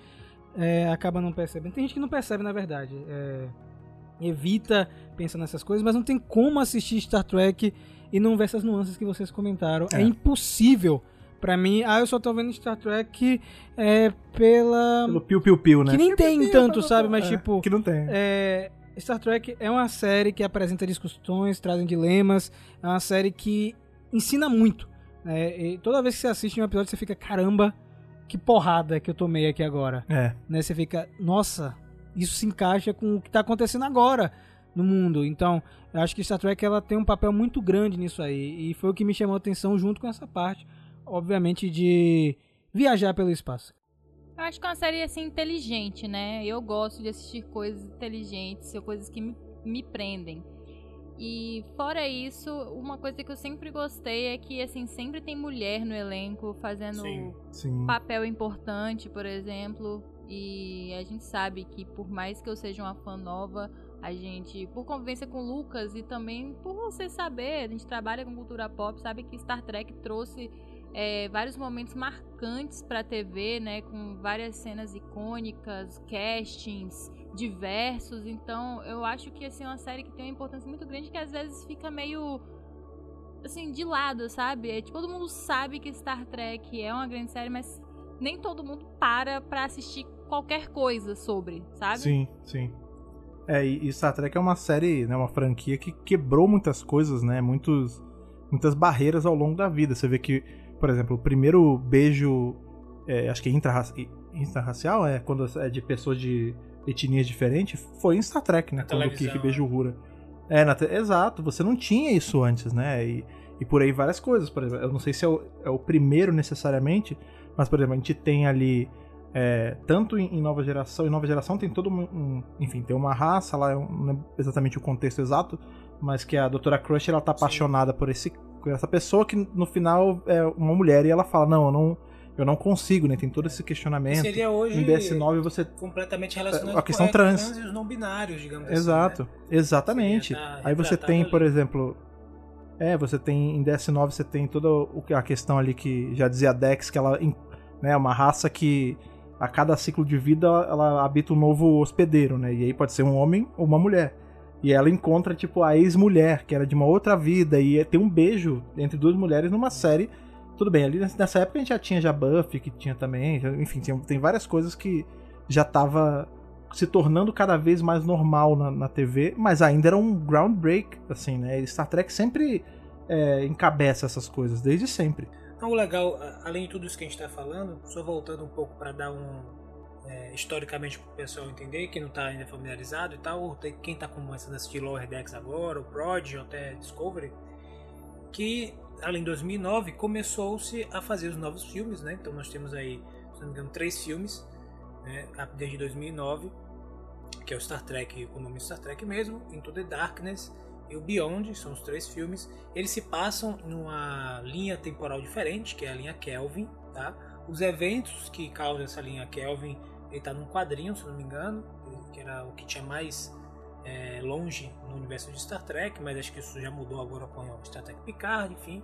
é, acaba não percebendo. Tem gente que não percebe, na verdade. É, evita pensar nessas coisas, mas não tem como assistir Star Trek e não ver essas nuances que vocês comentaram. É, É. impossível. Pra mim, ah, eu só tô vendo Star Trek é, pela. Pelo piu-piu-piu, né? Que nem tem Piu-piu-piu, tanto, pá, sabe? Mas é, tipo. Que não tem. É, Star Trek é uma série que apresenta discussões, trazem dilemas, é uma série que ensina muito. né? E toda vez que você assiste um episódio, você fica, caramba, que porrada que eu tomei aqui agora. É. Né? Você fica, nossa, isso se encaixa com o que está acontecendo agora no mundo. Então, eu acho que Star Trek ela tem um papel muito grande nisso aí. E foi o que me chamou a atenção junto com essa parte, obviamente, de viajar pelo espaço. Eu acho que é uma série assim inteligente, né? Eu gosto de assistir coisas inteligentes, ou coisas que me, me prendem. E fora isso, uma coisa que eu sempre gostei é que assim sempre tem mulher no elenco fazendo Sim. Sim. papel importante, por exemplo. E a gente sabe que por mais que eu seja uma fã nova, a gente, por convivência com o Lucas e também por você saber, a gente trabalha com cultura pop, sabe que Star Trek trouxe é, vários momentos marcantes pra TV, né? Com várias cenas icônicas, castings diversos. Então, eu acho que assim, é uma série que tem uma importância muito grande que às vezes fica meio assim, de lado, sabe? É, tipo, todo mundo sabe que Star Trek é uma grande série, mas nem todo mundo para pra assistir qualquer coisa sobre, sabe? Sim, sim. É, e Star Trek é uma série, né, uma franquia que quebrou muitas coisas, né, muitos, muitas barreiras ao longo da vida. Você vê que, por exemplo, o primeiro beijo, é, acho que é intrarracial, é quando é de pessoas de etnias diferentes, foi em Star Trek, né, Na quando o Kirk beija o Uhura. É, na te- exato, você não tinha isso antes, né, e, e por aí várias coisas, por exemplo, eu não sei se é o, é o primeiro necessariamente, mas, por exemplo, a gente tem ali é, tanto em, em nova geração, em nova geração tem todo um, um- enfim, tem uma raça lá, eu não lembro exatamente o contexto exato, mas que a Doutora Crush ela tá Sim. apaixonada por esse essa pessoa que no final é uma mulher e ela fala: "Não, eu não eu não consigo", né? Tem todo esse questionamento. Seria hoje Em DS9 você completamente relacionado A questão com trans. e os não binários, digamos Exato, assim. né? exatamente. Tá Aí você tem, ali. por exemplo, é, você tem em DS9 você tem toda o que a questão ali que já dizia a Dex que ela, né, é uma raça que a cada ciclo de vida ela habita um novo hospedeiro, né? E aí pode ser um homem ou uma mulher. E ela encontra tipo a ex-mulher, que era de uma outra vida e tem um beijo entre duas mulheres numa série. Tudo bem, ali nessa época a gente já tinha já Buffy, que tinha também, enfim, tinha- tem várias coisas que já tava se tornando cada vez mais normal na, na TV, mas ainda era um groundbreak, assim, né? E Star Trek sempre é, encabeça essas coisas, desde sempre. Então, o legal, além de tudo isso que a gente está falando, só voltando um pouco para dar um. É, historicamente para o pessoal entender, quem não está ainda familiarizado e tal, ou tem- quem está começando a assistir Lower Decks agora, o Prodigy ou até Discovery, que além de 2009 começou-se a fazer os novos filmes, né? Então nós temos aí, se não me engano, três filmes, né? Desde 2009, que é o Star Trek, o nome Star Trek mesmo, Into the Darkness e o Beyond, são os três filmes. Eles se passam numa linha temporal diferente, que é a linha Kelvin, tá? Os eventos que causam essa linha Kelvin, ele tá num quadrinho, se não me engano, que era o que tinha mais é, longe no universo de Star Trek, mas acho que isso já mudou agora com o Star Trek Picard, enfim.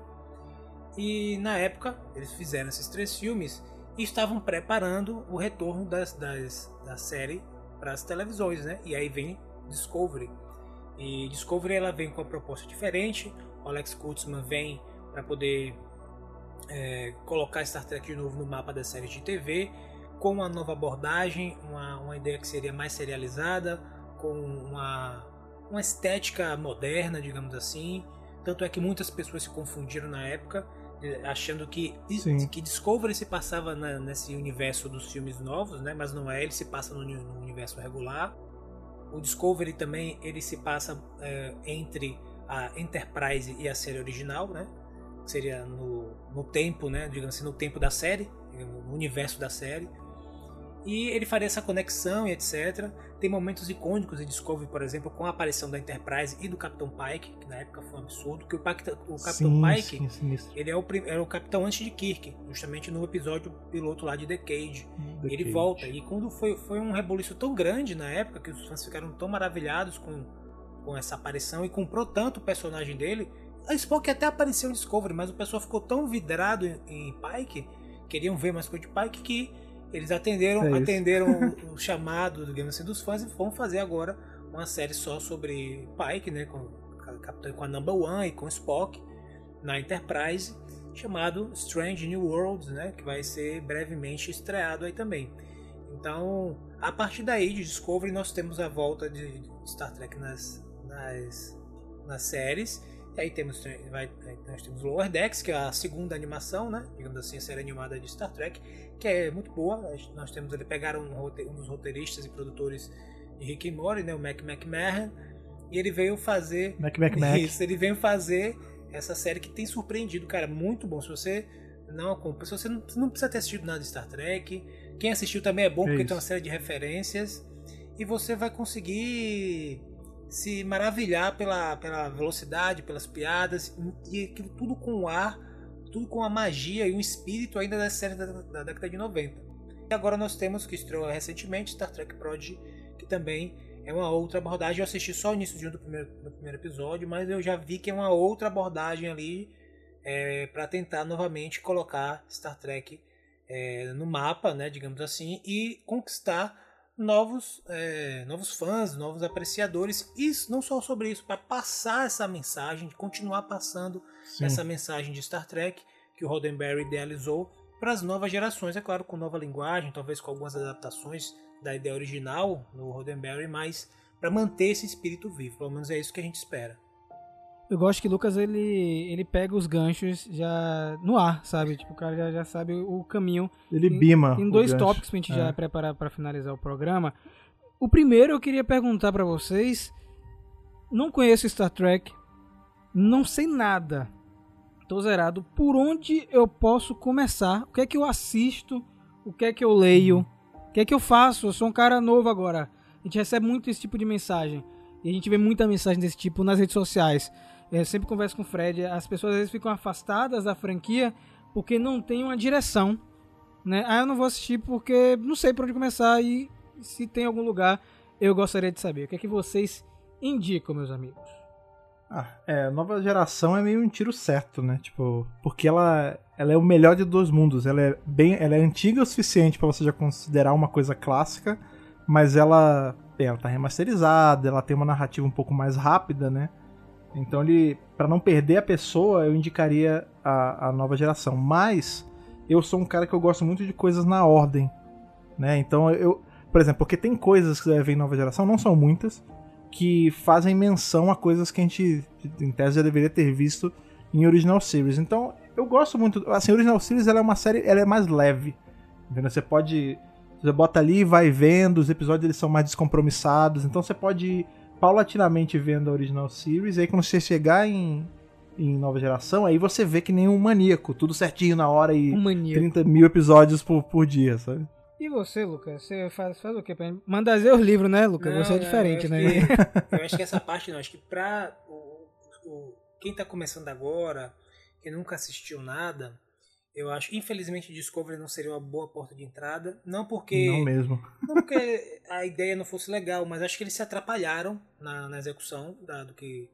E na época, eles fizeram esses três filmes e estavam preparando o retorno das, das da série para as televisões, né? E aí vem Discovery. E Discovery ela vem com uma proposta diferente. O Alex Kurtzman vem para poder é, colocar Star Trek de novo no mapa das séries de TV, com uma nova abordagem, uma, uma ideia que seria mais serializada, com uma, uma estética moderna, digamos assim. Tanto é que muitas pessoas se confundiram na época, achando que, que Discovery se passava na, nesse universo dos filmes novos, né? mas não é, ele se passa no, no universo regular. O Discovery também ele se passa é, entre a Enterprise e a série original, né? seria no, no tempo, né, digamos assim, no tempo da série, no universo da série. E ele faria essa conexão e etc. Tem momentos icônicos em Discovery, por exemplo, com a aparição da Enterprise e do Capitão Pike, que na época foi um absurdo, que o, Pacta, o Capitão sim, Pike, sim, ele é o, era o capitão antes de Kirk, justamente no episódio piloto lá de The Cage. The ele Cage. volta, e quando foi, foi um rebuliço tão grande na época, que os fãs ficaram tão maravilhados com, com essa aparição e comprou tanto o personagem dele, a Spock até apareceu em Discovery, mas o pessoal ficou tão vidrado em, Pike, queriam ver mais coisa de Pike, que eles atenderam, é atenderam <laughs> o, chamado digamos assim, dos fãs e vão fazer agora uma série só sobre Pike, né, com, com a Number One e com Spock na Enterprise, chamado Strange New Worlds, né, que vai ser brevemente estreado aí também. Então, a partir daí de Discovery nós temos a volta de Star Trek nas, nas, nas séries aí temos, vai, nós temos Lower Decks, que é a segunda animação, né? Digamos assim, a série animada de Star Trek, que é muito boa. Nós temos ele pegaram um, um dos roteiristas e produtores de Rick and Morty, né? O Mac McMahon, e ele veio fazer Mac McMahon. Isso, ele veio fazer essa série que tem surpreendido, cara, muito bom. Se você não acompanha, se você não, não precisa ter assistido nada de Star Trek, quem assistiu também é bom porque tem uma série de referências e você vai conseguir se maravilhar pela, pela velocidade, pelas piadas e aquilo tudo com o ar, tudo com a magia e o espírito ainda da série da, da década de 90. E agora nós temos que estreou recentemente Star Trek Prodigy, que também é uma outra abordagem. Eu assisti só o início do primeiro, do primeiro episódio, mas eu já vi que é uma outra abordagem ali é, para tentar novamente colocar Star Trek é, no mapa, né, digamos assim, e conquistar novos, é, novos fãs, novos apreciadores. E não só sobre isso, para passar essa mensagem, continuar passando Sim. essa mensagem de Star Trek que o Roddenberry idealizou para as novas gerações, é claro, com nova linguagem, talvez com algumas adaptações da ideia original no Roddenberry, mas para manter esse espírito vivo. Pelo menos é isso que a gente espera. Eu gosto que Lucas ele, ele pega os ganchos já no ar, sabe? Tipo, o cara já, já sabe o caminho. Ele bima. Tem dois tópicos pra gente é. já preparar para finalizar o programa. O primeiro eu queria perguntar para vocês. Não conheço Star Trek, não sei nada. Tô zerado. Por onde eu posso começar? O que é que eu assisto? O que é que eu leio? O que é que eu faço? Eu sou um cara novo agora. A gente recebe muito esse tipo de mensagem. E a gente vê muita mensagem desse tipo nas redes sociais. Eu sempre converso com o Fred, as pessoas às vezes ficam afastadas da franquia porque não tem uma direção. Né? Ah, eu não vou assistir porque não sei por onde começar e se tem algum lugar eu gostaria de saber. O que é que vocês indicam, meus amigos? Ah, é, nova geração é meio um tiro certo, né? Tipo, porque ela, ela é o melhor de dois mundos. Ela é bem, ela é antiga o suficiente para você já considerar uma coisa clássica, mas ela, bem, ela tá remasterizada, ela tem uma narrativa um pouco mais rápida, né? Então ele, para não perder a pessoa, eu indicaria a, a nova geração. Mas eu sou um cara que eu gosto muito de coisas na ordem, né? Então eu, por exemplo, porque tem coisas que devem em nova geração, não são muitas, que fazem menção a coisas que a gente, em tese, já deveria ter visto em Original Series. Então eu gosto muito, assim, Original Series ela é uma série, ela é mais leve, entendeu? Você pode, você bota ali, vai vendo, os episódios eles são mais descompromissados, então você pode paulatinamente vendo a original series, e aí quando você chegar em, em nova geração, aí você vê que nem um maníaco, tudo certinho na hora e um 30 mil episódios por, por dia, sabe? E você, Lucas? Você faz, faz o quê? Manda ver os livros, né, Lucas? Não, você é diferente, né? Que, <laughs> eu acho que essa parte não, acho que pra o, o, quem tá começando agora, que nunca assistiu nada, eu acho, infelizmente, Discovery não seria uma boa porta de entrada. Não porque. Não mesmo. Não porque a ideia não fosse legal, mas acho que eles se atrapalharam na, na execução da, do que,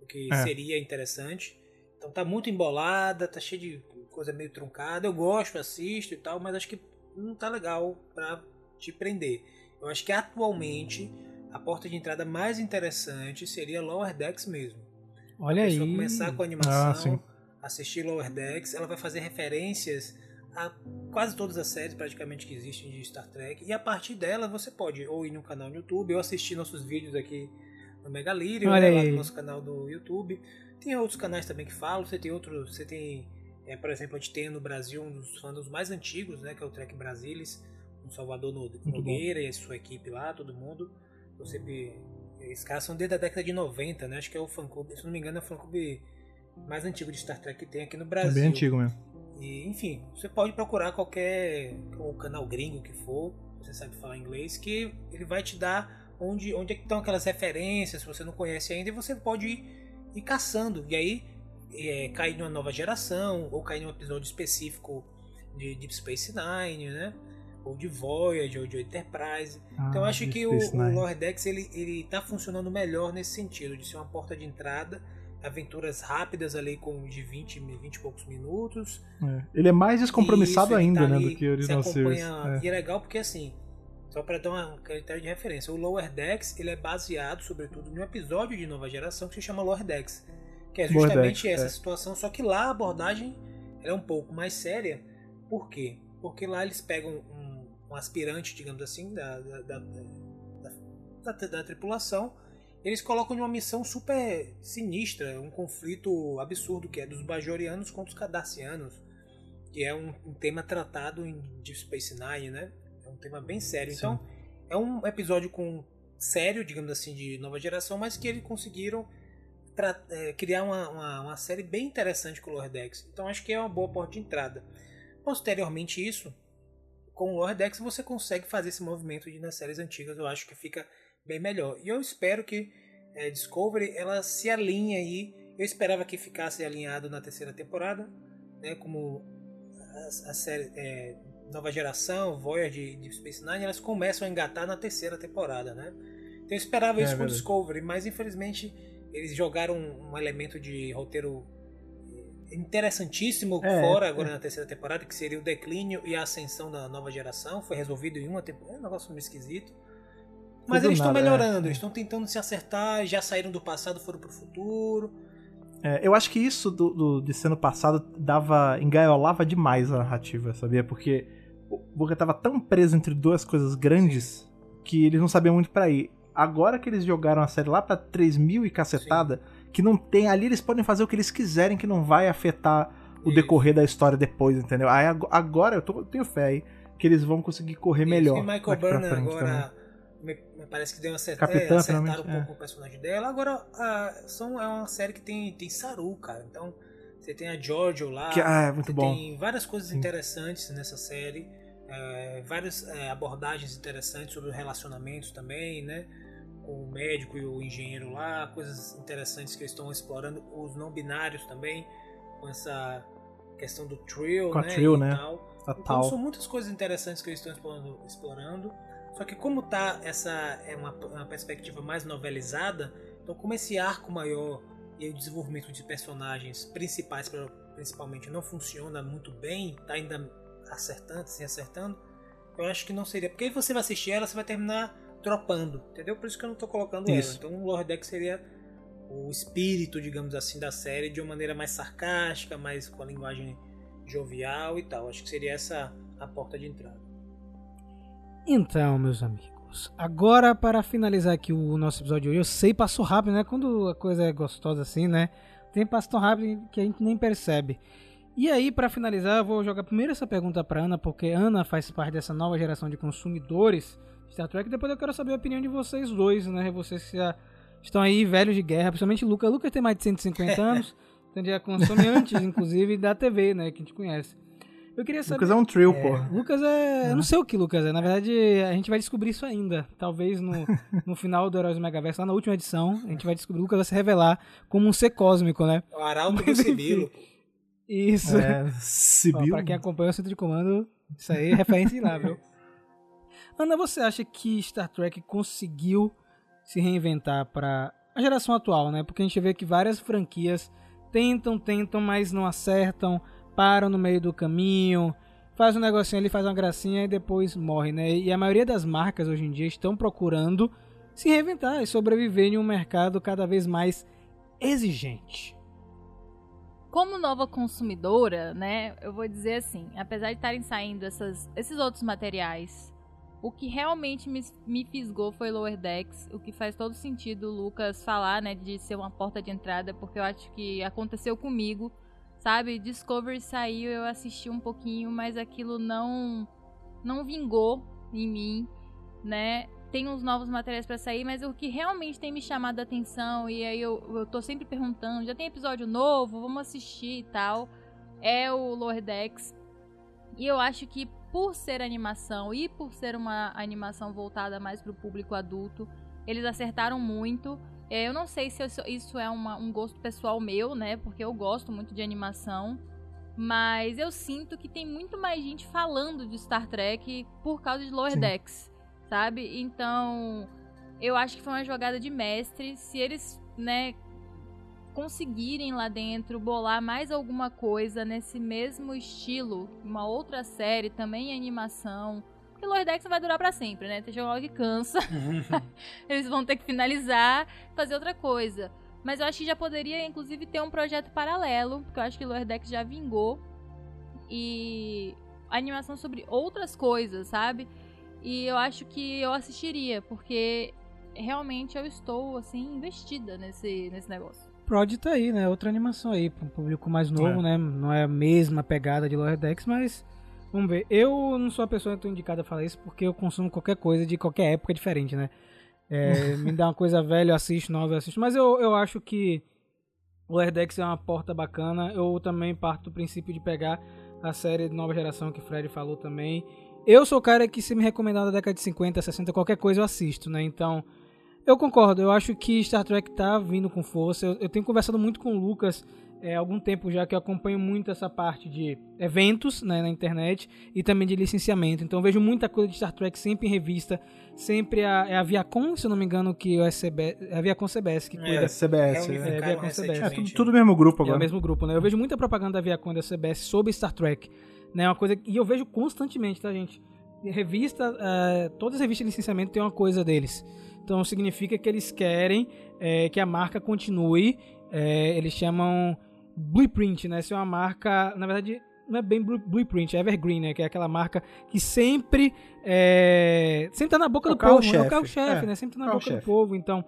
do que é. seria interessante. Então tá muito embolada, tá cheio de coisa meio truncada. Eu gosto, assisto e tal, mas acho que não tá legal pra te prender. Eu acho que atualmente a porta de entrada mais interessante seria Lower Decks mesmo. Olha a aí. começar com a Ah, animação, sim. Assistir Lower Decks, ela vai fazer referências a quase todas as séries praticamente que existem de Star Trek. E a partir dela você pode ou ir no canal no YouTube ou assistir nossos vídeos aqui no Megalírio, né, lá no nosso canal do YouTube. Tem outros canais também que falam, você tem outros, você tem, é, por exemplo, a gente tem no Brasil um dos fandoms mais antigos, né, que é o Trek Brasilis, o Salvador No- Nogueira e a sua equipe lá, todo mundo. Você vê- esses caras são desde a década de 90, né? Acho que é o fã clube, se não me engano, é o fã clube mais antigo de Star Trek que tem aqui no É Brasil. bem antigo mesmo. E, enfim, você pode procurar qualquer o canal gringo que for, você sabe falar inglês, que ele vai te dar onde, onde é que estão aquelas referências, se você não conhece ainda, e você pode ir, ir caçando. E aí é, cair numa nova geração, ou cair num episódio específico de Deep Space Nine, né? Ou de Voyager, ou de Enterprise. Então eu Ah, acho Deep que o, Space o Nine. Lower Decks ele, ele tá funcionando melhor nesse sentido, de ser uma porta de entrada, aventuras rápidas ali com de 20, 20 e poucos minutos. É. Ele é mais descompromissado Isso, ainda, tá né, ali, do que o Original se Series. É. E é legal porque assim, só para dar um critério de referência, o Lower Decks ele é baseado, sobretudo, num episódio de nova geração que se chama Lower Decks, que é justamente Decks, essa é. situação, só que lá a abordagem é um pouco mais séria. Por quê? Porque lá eles pegam um, um aspirante, digamos assim, da, da- da- da tripulação, eles colocam numa missão super sinistra, um conflito absurdo que é dos Bajorianos contra os Cardassianos, que é um, um tema tratado em Deep Space Nine, né? É um tema bem sério. Sim. Então, é um episódio com sério, digamos assim, de nova geração, mas que eles conseguiram é, criar uma, uma, uma série bem interessante com o Lower Decks. Então, acho que é uma boa porta de entrada. Posteriormente isso, com o Lower Decks você consegue fazer esse movimento de nas séries antigas, eu acho que fica bem melhor. E eu espero que é, Discovery ela se alinhe aí. Eu esperava que ficasse alinhado na terceira temporada, né, como a, a série é, Nova Geração, Voyager e Deep Space Nine, elas começam a engatar na terceira temporada, né? Então eu esperava É isso com verdade. Discovery, mas infelizmente eles jogaram um, um elemento de roteiro interessantíssimo É, fora é. agora na terceira temporada, que seria o declínio e a ascensão da nova geração. Foi resolvido em uma temporada, é um negócio meio esquisito. Mas eles estão é. melhorando, eles estão tentando se acertar, já saíram do passado, foram pro futuro. É, eu acho que isso do, do- de ser no passado dava. engaiolava demais a narrativa, sabia? Porque o Boca tava tão preso entre duas coisas grandes que eles não sabiam muito pra ir. Agora que eles jogaram a série lá pra 3 mil e cacetada, que não tem. Ali eles podem fazer o que eles quiserem, que não vai afetar o Isso. decorrer da história depois, entendeu? Aí ag- agora eu, tô- eu tenho fé aí que eles vão conseguir correr melhor. E Michael Burnham frente também. Me, me parece que deu uma acertada, Capitã, é, acertaram um pouco o personagem dela. Agora a, são, é uma série que tem, tem Saru, cara. Então você tem a Giorgio lá. Que, ah, é muito bom. tem várias coisas Sim. interessantes nessa série. é, várias é, abordagens interessantes sobre relacionamentos também, né? Com o médico e o engenheiro lá, coisas interessantes que eles estão explorando, os não binários também, com essa questão do trio, Com a né? trio, e né? tal. A Então são muitas coisas interessantes que eles estão explorando. explorando. Só que como tá essa é uma, uma perspectiva mais novelizada, então como esse arco maior e o desenvolvimento de personagens principais principalmente não funciona muito bem, tá ainda acertando, se acertando, eu acho que não seria. Porque aí você vai assistir ela, você vai terminar dropando, entendeu? Por isso que eu não tô colocando Isso. ela. Então o Lord Deck seria o espírito, digamos assim, da série de uma maneira mais sarcástica, mais com a linguagem jovial e tal. Acho que seria essa a porta de entrada. Então, meus amigos, agora para finalizar aqui o nosso episódio de hoje, eu sei, passou rápido, né? Quando a coisa é gostosa assim, né? O tempo passa tão rápido que a gente nem percebe. E aí, para finalizar, eu vou jogar primeiro essa pergunta para Ana, porque Ana faz parte dessa nova geração de consumidores de Star Trek. Depois eu quero saber a opinião de vocês dois, né? Vocês que já estão aí velhos de guerra, principalmente Lucas. Lucas tem mais de 150 anos, <laughs> então já consome antes, <laughs> inclusive, da TV, né? Que a gente conhece. Eu queria saber. Lucas é um trio, É. porra. Lucas é. Eu não sei o que Lucas é. Na verdade, a gente vai descobrir isso ainda. Talvez no, <laughs> no final do Heróis do Megaverse, lá na última edição, a gente vai descobrir. O Lucas vai se revelar como um ser cósmico, né? O Arauto do Mas. Sibilo. Isso. É, <laughs> Ó, Sibyl. pra quem acompanha o centro de comando, isso aí é referência lá, viu? <laughs> Ana, você acha que Star Trek conseguiu se reinventar para a geração atual, né? Porque a gente vê que várias franquias tentam, tentam, mas não acertam, param no meio do caminho, faz um negocinho ali, faz uma gracinha e depois morre, né? E a maioria das marcas hoje em dia estão procurando se reinventar e sobreviver em um mercado cada vez mais exigente. Como nova consumidora, né, eu vou dizer assim, apesar de estarem saindo essas, esses outros materiais, o que realmente me, me fisgou foi Lower Decks, o que faz todo sentido o Lucas falar, né, de ser uma porta de entrada, porque eu acho que aconteceu comigo, sabe? Discovery saiu, eu assisti um pouquinho, mas aquilo não não vingou em mim, né? Tem uns novos materiais para sair, mas o que realmente tem me chamado a atenção, e aí eu, eu tô sempre perguntando, já tem episódio novo, vamos assistir e tal, é o Lower Decks. E eu acho que por ser animação e por ser uma animação voltada mais para o público adulto, eles acertaram muito. É, eu não sei se isso é uma, um gosto pessoal meu, né? Porque eu gosto muito de animação. Mas eu sinto que tem muito mais gente falando de Star Trek por causa de Lower Sim. Decks, sabe? Então, eu acho que foi uma jogada de mestre. Se eles, né, conseguirem lá dentro bolar mais alguma coisa nesse mesmo estilo, uma outra série, também em animação. Porque Lordex não vai durar para sempre, né? Tem uma que cansa. <laughs> <laughs> Eles vão ter que finalizar, fazer outra coisa. Mas eu acho que já poderia, inclusive, ter um projeto paralelo, porque eu acho que Lordex já vingou. E animação sobre outras coisas, sabe? E eu acho que eu assistiria, porque realmente eu estou, assim, investida nesse, nesse negócio. Prod tá aí, né? Outra animação aí, para um público mais novo, é. né? Não é a mesma pegada de Lower Decks, mas vamos ver. Eu não sou a pessoa que tô indicada a falar isso porque eu consumo qualquer coisa de qualquer época diferente, né? É, <laughs> me dá uma coisa velha, eu assisto, nova, eu assisto. Mas eu, eu acho que Lower Decks é uma porta bacana. Eu também parto do princípio de pegar a série de nova geração que o Fred falou também. Eu sou o cara que se me recomendar da década de 50, 60, qualquer coisa eu assisto, né? Então, eu concordo, eu acho que Star Trek tá vindo com força. Eu, eu tenho conversado muito com o Lucas é, há algum tempo já que eu acompanho muito essa parte de eventos né, na internet e também de licenciamento. Então eu vejo muita coisa de Star Trek sempre em revista, sempre a, é a Viacom, se eu não me engano, que é, CB, é a Viacom CBS que é, cuida. É, CBS. É, é, Viacom CBS. É tudo, tudo mesmo grupo agora. É o mesmo grupo, né? Eu vejo muita propaganda da Viacom e da CBS sobre Star Trek. Né, uma coisa, e eu vejo constantemente, tá, gente? Revista, uh, todas as revistas de licenciamento tem uma coisa deles. Então significa que eles querem é, que a marca continue. É, eles chamam blueprint, né? Ser é uma marca, na verdade, não é bem blueprint, é evergreen, né? Que é aquela marca que sempre é, sempre tá na boca é do povo, né? é o carro-chefe, é, né? Sempre tá na boca do povo. Então,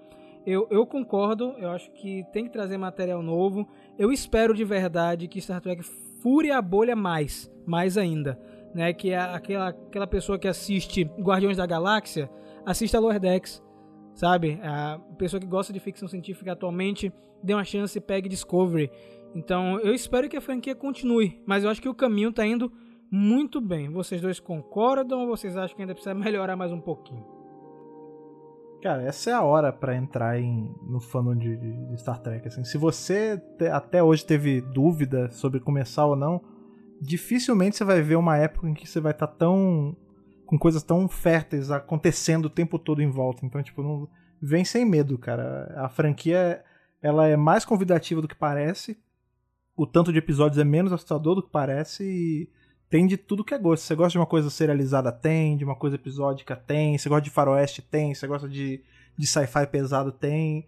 eu, eu concordo, eu acho que tem que trazer material novo. Eu espero de verdade que Star Trek fure a bolha mais, mais ainda, né? Que é aquela, aquela pessoa que assiste Guardiões da Galáxia, assista a Lower Decks, sabe? A pessoa que gosta de ficção científica atualmente dê uma chance, pegue Discovery. Então, eu espero que a franquia continue, mas eu acho que o caminho está indo muito bem. Vocês dois concordam ou vocês acham que ainda precisa melhorar mais um pouquinho? Cara, essa é a hora para entrar em, no fandom de, de, Star Trek. Assim. Se você te, até hoje teve dúvida sobre começar ou não, dificilmente você vai ver uma época em que você vai estar tá tão com coisas tão férteis acontecendo o tempo todo em volta. Então, tipo, não vem sem medo, cara. A franquia ela é mais convidativa do que parece. O tanto de episódios é menos assustador do que parece e tem de tudo que é gosto. Você gosta de uma coisa serializada, tem, de uma coisa episódica, tem. Você gosta de faroeste, tem. Você gosta de, de sci-fi pesado, tem.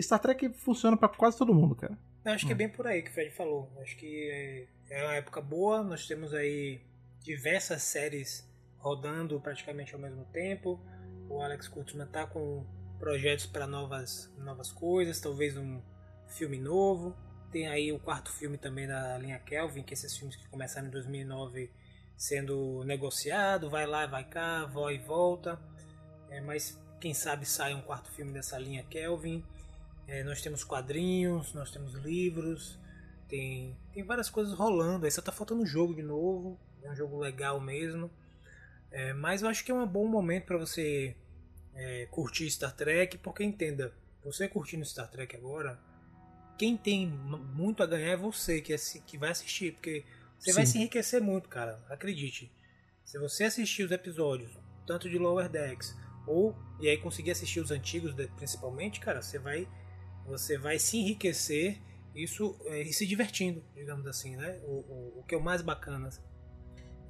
Star Trek funciona para quase todo mundo, cara. Eu acho que é hum. bem por aí que o Fred falou. Acho que é, é uma época boa. Nós temos aí diversas séries rodando praticamente ao mesmo tempo. O Alex Kurtzman tá com projetos para novas, novas coisas, talvez um filme novo. Tem aí o quarto filme também da linha Kelvin, que esses filmes que começaram em 2009 sendo negociado, vai lá, vai cá, vai e volta. É, mas quem sabe sai um quarto filme dessa linha Kelvin. É, nós temos quadrinhos, nós temos livros, tem, tem várias coisas rolando. Aí só tá faltando um jogo de novo, é um jogo legal mesmo. É, mas eu acho que é um bom momento para você é, curtir Star Trek, porque entenda, você curtindo Star Trek agora, quem tem muito a ganhar é você que, que vai assistir, porque você Sim. vai se enriquecer muito, cara. Acredite. Se você assistir os episódios, tanto de Lower Decks, ou e aí conseguir assistir os antigos principalmente, cara, você vai você vai se enriquecer Isso é, e se divertindo, digamos assim, né? O, o, o que é o mais bacana.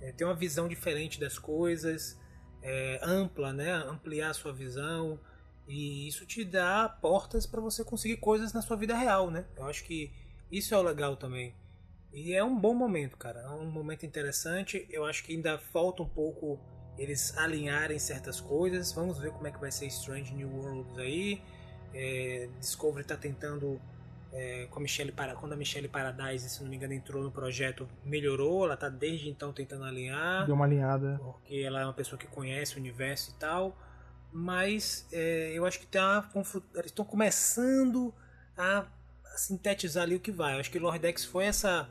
É, ter uma visão diferente das coisas, é, ampla, né? Ampliar a sua visão. E isso te dá portas para você conseguir coisas na sua vida real, né? Eu acho que isso é o legal também. E é um bom momento, cara. É um momento interessante. Eu acho que ainda falta um pouco eles alinharem certas coisas. Vamos ver como é que vai ser Strange New Worlds aí. É, Discovery está tentando é, com a Michelle para quando a Michelle Paradise, se não me engano, entrou no projeto, melhorou. Ela está desde então tentando alinhar. Deu uma alinhada. Porque ela é uma pessoa que conhece o universo e tal. Mas é, eu acho que tá, eles estão começando a, sintetizar ali o que vai. Eu acho que Lord X foi essa,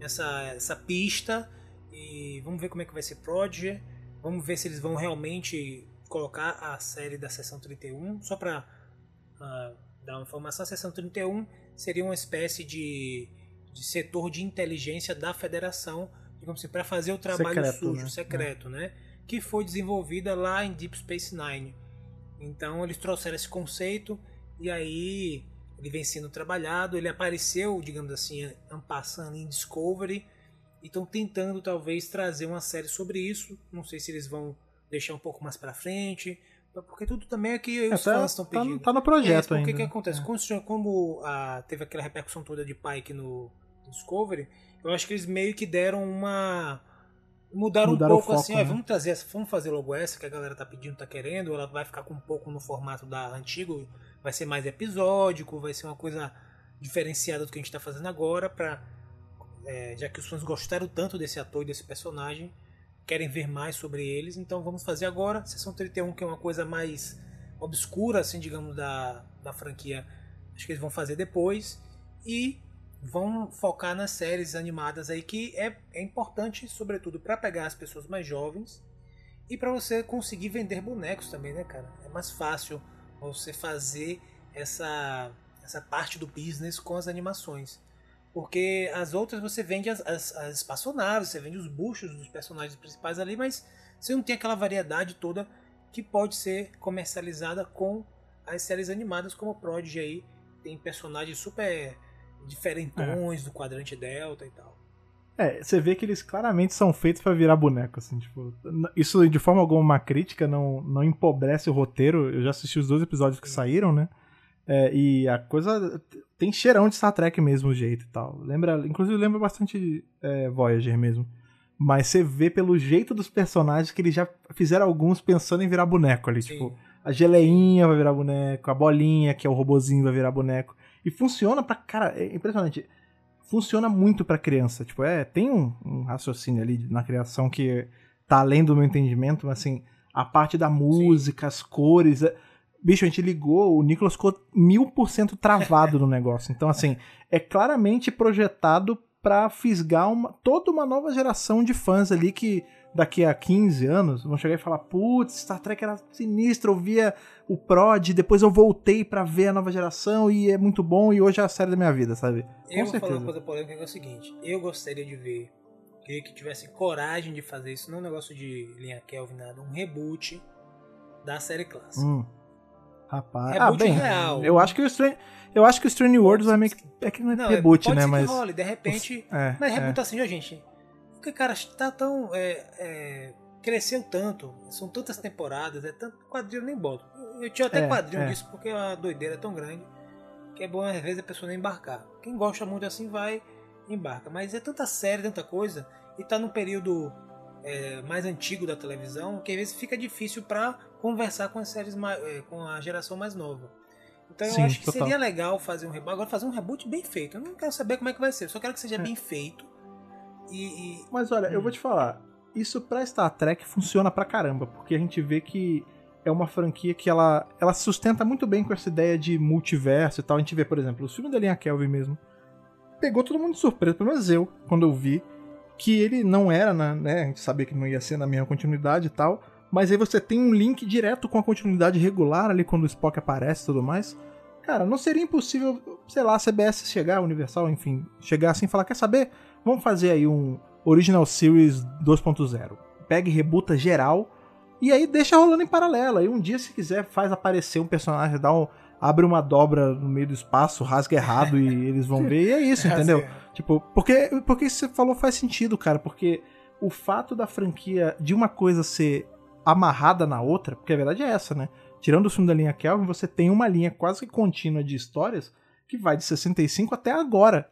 essa, essa pista. E vamos ver como é que vai ser Prodigy. Vamos ver se eles vão realmente colocar a série da Seção 31. Só para uh, ah, dar uma informação, a Seção 31 seria uma espécie de, de setor de inteligência da Federação, digamos assim, para fazer o trabalho secreto, sujo, né? secreto, né? Que foi desenvolvida lá em Deep Space Nine. Então eles trouxeram esse conceito e aí ele vem sendo trabalhado. Ele apareceu, digamos assim, passando em Discovery e estão tentando talvez trazer uma série sobre isso. Não sei se eles vão deixar um pouco mais para frente, porque tudo também é que os é, fãs estão tá, pedindo. Tá, no projeto é, ainda. O que, que acontece? É. Como, a, teve aquela repercussão toda de Pike no Discovery, eu acho que eles meio que deram uma mudaram, mudaram um pouco assim, foco, assim, né? vamos trazer, vamos fazer logo essa que a galera tá pedindo, tá querendo, ela vai ficar com um pouco no formato da antigo, vai ser mais episódico, vai ser uma coisa diferenciada do que a gente tá fazendo agora, para é, já que os fãs gostaram tanto desse ator e desse personagem, querem ver mais sobre eles, então vamos fazer agora. Sessão 31, que é uma coisa mais obscura, assim, digamos, da, da franquia, acho que eles vão fazer depois. E vão focar nas séries animadas aí, que é, é importante, sobretudo, para pegar as pessoas mais jovens e para você conseguir vender bonecos também, né, cara? É mais fácil você fazer essa, essa parte do business com as animações. Porque as outras você vende as, as, as espaçonaves, você vende os buchos dos personagens principais ali, mas você não tem aquela variedade toda que pode ser comercializada com as séries animadas como o Prodigy aí. Tem personagens super diferentões é. do quadrante Delta e tal. É, você vê que eles claramente são feitos para virar boneco, assim, tipo, isso de forma alguma uma crítica, não, não empobrece o roteiro. Eu já assisti os dois episódios que saíram, né? É, e a coisa tem cheirão de Star Trek mesmo o jeito e tal. Lembra, inclusive lembra bastante é, Voyager mesmo. Mas você vê pelo jeito dos personagens que eles já fizeram alguns pensando em virar boneco ali. Sim. Tipo, a geleinha vai virar boneco, a bolinha, que é o robozinho, vai virar boneco. E funciona pra. Cara, é impressionante. Funciona muito pra criança. Tipo, é, tem um, um raciocínio ali na criação que tá além do meu entendimento, mas assim, a parte da música, Sim. as cores. É, Bicho, a gente ligou, o Nicolas ficou mil por cento travado no negócio. Então, assim, é claramente projetado para fisgar uma, toda uma nova geração de fãs ali que daqui a 15 anos vão chegar e falar: putz, Star Trek era sinistro, eu via o Prod, depois eu voltei para ver a nova geração e é muito bom e hoje é a série da minha vida, sabe? Com eu certeza. vou falar uma coisa polêmica que é o seguinte: eu gostaria de ver que, que tivesse coragem de fazer isso, não é um negócio de linha Kelvin, nada, um reboot da série clássica. Hum. Rapaz, reboot ah, bem, real. Eu acho que o Strange, eu acho que o Strange Worlds vai meio que é que não é não, reboot, pode né, mas de repente, é, mas reboot é. assim, ó, gente. Porque cara, tá tão é, é, cresceu tanto, são tantas temporadas, é tanto quadrinho nem boto. Eu tinha até é, quadrinho é. disso porque a doideira é tão grande que é bom às vezes a pessoa nem embarcar. Quem gosta muito assim vai embarca, mas é tanta série, tanta coisa e tá num período é, mais antigo da televisão que às vezes fica difícil para conversar com as séries mais, é, com a geração mais nova. Então Sim, eu acho que total. seria legal fazer um reboot. Agora fazer um reboot bem feito. Eu não quero saber como é que vai ser, eu só quero que seja é. bem feito. E, e... Mas olha, hum. eu vou te falar, isso pra Star Trek funciona pra caramba, porque a gente vê que é uma franquia que ela, ela se sustenta muito bem com essa ideia de multiverso e tal. A gente vê, por exemplo, o filme da linha Kelvin mesmo. Pegou todo mundo de surpresa, pelo menos eu, quando eu vi, que ele não era, na, né? A gente sabia que não ia ser na mesma continuidade e tal mas aí você tem um link direto com a continuidade regular ali quando o Spock aparece e tudo mais. Cara, não seria impossível, sei lá, a CBS chegar, a Universal, enfim, chegar assim e falar: quer saber? Vamos fazer aí um Original Series 2.0. Pega e rebuta geral e aí deixa rolando em paralelo. Aí um dia, se quiser, faz aparecer um personagem, dá um, abre uma dobra no meio do espaço, rasga errado e <laughs> eles vão ver, e é isso, entendeu? Tipo, porque, porque isso que você falou faz sentido, cara, porque o fato da franquia de uma coisa ser amarrada na outra, porque a verdade é essa, né? Tirando o filme da linha Kelvin, você tem uma linha quase que contínua de histórias que vai de 65 até agora.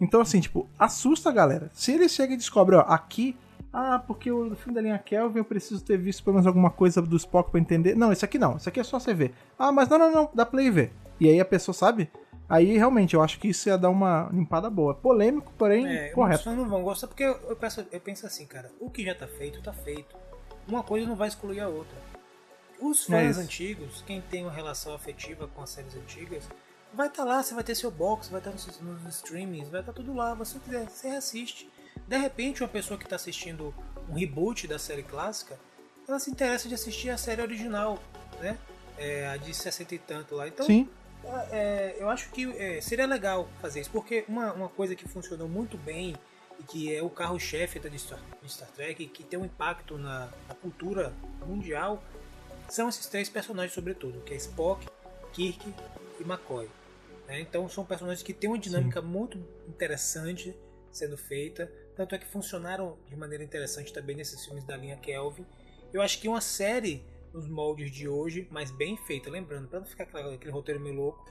Então, assim, tipo, assusta a galera. Se ele chega e descobre, ó, aqui ah, porque o filme da linha Kelvin eu preciso ter visto pelo menos alguma coisa do Spock pra entender. Não, isso aqui não, isso aqui é só você ver. Ah, mas não, não, não, dá play ver. E aí a pessoa sabe? Aí realmente eu acho que isso ia dar uma limpada boa. Polêmico, porém É, correto. Os fãs não vão gostar porque eu, eu, penso, eu penso assim, cara, o que já tá feito, tá feito. Uma coisa não vai excluir a outra. Os É fãs isso. antigos, quem tem uma relação afetiva com as séries antigas, vai estar lá, você vai ter seu box, vai estar nos, nos streamings, vai estar tudo lá, você quiser, você assiste. De repente, uma pessoa que está assistindo um reboot da série clássica, ela se interessa de assistir a série original, né? É, a de 60 e tanto lá. Então, Sim, é, eu acho que é, seria legal fazer isso, porque uma, uma coisa que funcionou muito bem e que é o carro-chefe da de Star, de Star Trek e que tem um impacto na, na cultura mundial são esses três personagens, sobretudo, que é Spock, Kirk e McCoy. Né? Então são personagens que têm uma dinâmica muito interessante sendo feita, tanto é que funcionaram de maneira interessante também nesses filmes da linha Kelvin. Eu acho que uma série nos moldes de hoje, mas bem feita, lembrando, para não ficar aquela- aquele roteiro meio louco,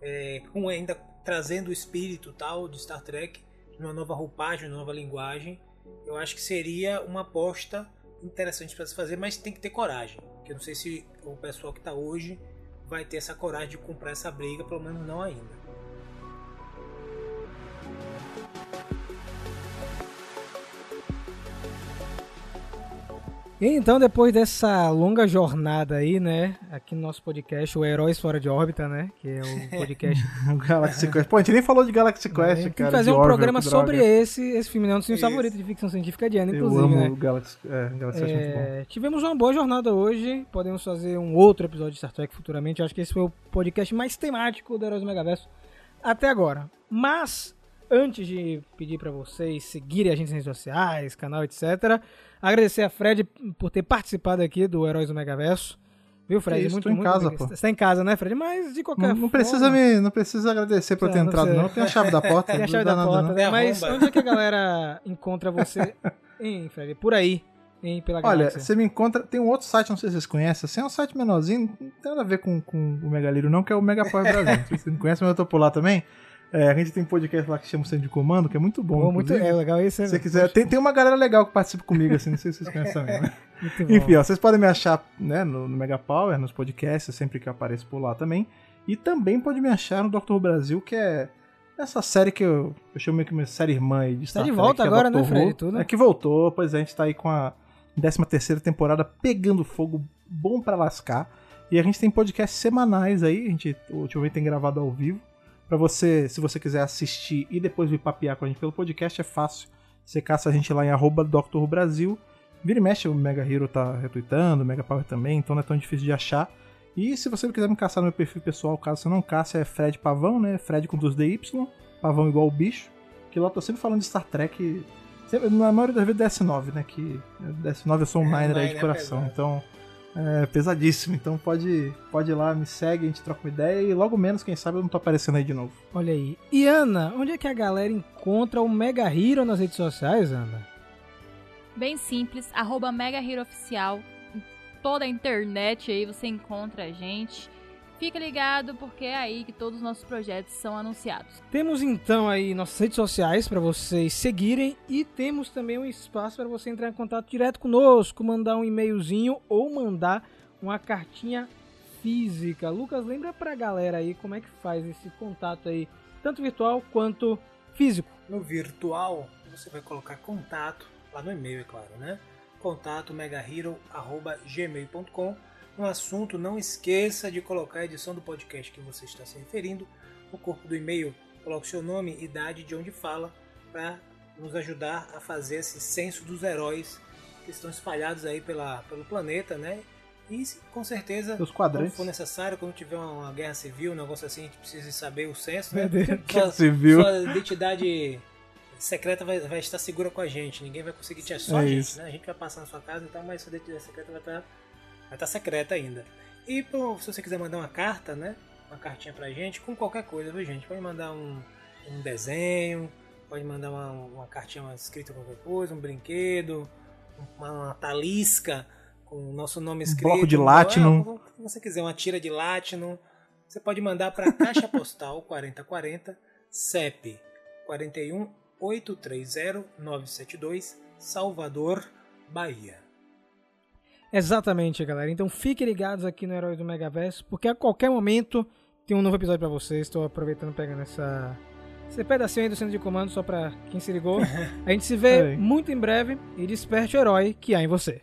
é, com ainda trazendo o espírito tal de Star Trek, uma nova roupagem, uma nova linguagem, eu acho que seria uma aposta interessante para se fazer, mas tem que ter coragem. Que eu não sei se o pessoal que está hoje vai ter essa coragem de comprar essa briga, pelo menos não ainda. Então, depois dessa longa jornada aí, né, aqui no nosso podcast, o Heróis Fora de Órbita, né, que é o <laughs> podcast o Galaxy Quest. Pô, a gente nem falou de Galaxy Quest, É, cara. tem que fazer de um Orville, programa sobre esse, esse filme, né? Um dos filmes favoritos de ficção científica de Ana, Eu inclusive, amo né? o Galaxy, é, Galaxy Quest, é muito bom. É, tivemos uma boa jornada hoje. Podemos fazer um outro episódio de Star Trek futuramente. Eu acho que esse foi o podcast mais temático do Heróis do Megaverso até agora. Mas, antes de pedir pra vocês seguirem a gente nas redes sociais, canal, etc., agradecer a Fred por ter participado aqui do Heróis do Megaverso. Viu, Fred? Isso, muito, em muito casa, pô. Você tá em casa, né, Fred? Mas de qualquer Não, forma. não precisa me, não precisa agradecer por eu ter Não, entrado, precisa. não. Tem a chave da porta. Tem a chave da nada, porta, né? É Mas onde é que a galera encontra você, <laughs> hein, Fred? Por aí, hein, pela Olha, galáxia. você me encontra. Tem um outro site, não sei se vocês conhecem. Assim, é um site menorzinho, não tem nada a ver com, com o Megaliro, não, que é o Megapower Brasil. Se vocês não conhecem, mas eu tô por lá também. É, a gente tem um podcast lá que chama Centro de Comando, que é muito bom. Pô, muito é legal isso. Se você quiser, tem, tem uma galera legal que participa comigo, assim, não sei se vocês conhecem também. né? <laughs> Bom. Enfim, ó, vocês podem me achar né, no, no Mega Power, nos podcasts, sempre que eu apareço por lá também. E também pode me achar no. Who Brasil, que é essa série que eu, eu chamo meio que minha série irmã aí de Star de Trek, volta é agora, Dr. né, Fred? Tudo. É que voltou, pois é, a gente tá aí com a 13 terceira temporada pegando fogo, bom pra lascar. E a gente tem podcasts semanais aí, a gente ultimamente tem gravado ao vivo. Pra você, se você quiser assistir e depois vir papear com a gente pelo podcast, é fácil. Você caça a gente lá em arroba Dr. Brasil. Vira e mexe, o Mega Hero tá retweetando, o Mega Power também, então não é tão difícil de achar. E se você quiser me caçar no meu perfil pessoal, caso você não caça, é Fred Pavão, né? Fred com dois DY, Pavão igual o bicho. Que lá eu tô sempre falando de Star Trek. sempre- na maioria das vezes DS9, né? Que DS9 eu sou um É, Niner aí de é coração, pesado. então é pesadíssimo. Então pode, pode ir lá, me segue, a gente troca uma ideia e logo menos, quem sabe, eu não tô aparecendo aí de novo. Olha aí. E Ana, onde é que a galera encontra o Mega Hero nas redes sociais, Ana? Bem simples, arroba Mega Hero Oficial. Em toda a internet aí você encontra a gente. Fica ligado porque é aí que todos os nossos projetos são anunciados. Temos então aí nossas redes sociais para vocês seguirem e temos também um espaço para você entrar em contato direto conosco, mandar um e-mailzinho ou mandar uma cartinha física. Lucas, lembra pra galera aí como é que faz esse contato aí, tanto virtual quanto físico. No virtual, você vai colocar contato, lá no e-mail, é claro, né? Contato megahero.gmail.com. No assunto, não esqueça de colocar a edição do podcast que você está se referindo. No corpo do e-mail, coloque seu nome, idade, de onde fala, para nos ajudar a fazer esse censo dos heróis que estão espalhados aí pela, pelo planeta, né? E com certeza, Os quando for necessário, quando tiver uma guerra civil, um negócio assim, a gente precisa saber o censo, né? Sua- civil. sua identidade secreta vai, vai estar segura com a gente. Ninguém vai conseguir te só É a gente, né? A gente vai passar na sua casa e tal, mas sua identidade secreta vai estar, vai estar secreta ainda. E pô, se você quiser mandar uma carta, né? uma cartinha pra gente com qualquer coisa, viu gente? Pode mandar um, um desenho, pode mandar uma, uma cartinha escrita qualquer coisa, um brinquedo, uma, uma talisca com o nosso nome escrito. bloco de um- Latinum. é, o que você quiser, uma tira de Latinum. Você pode mandar para Caixa Postal 4040 CEP 41 830 972 Salvador, Bahia. Exatamente, galera. Então fiquem ligados aqui no Heróis do Megaverso, porque a qualquer momento tem um novo episódio pra vocês. Estou aproveitando pegando essa esse pedacinho aí do centro de comando só pra quem se ligou. <laughs> A gente se vê Aí. muito em breve e desperte o herói que há em você.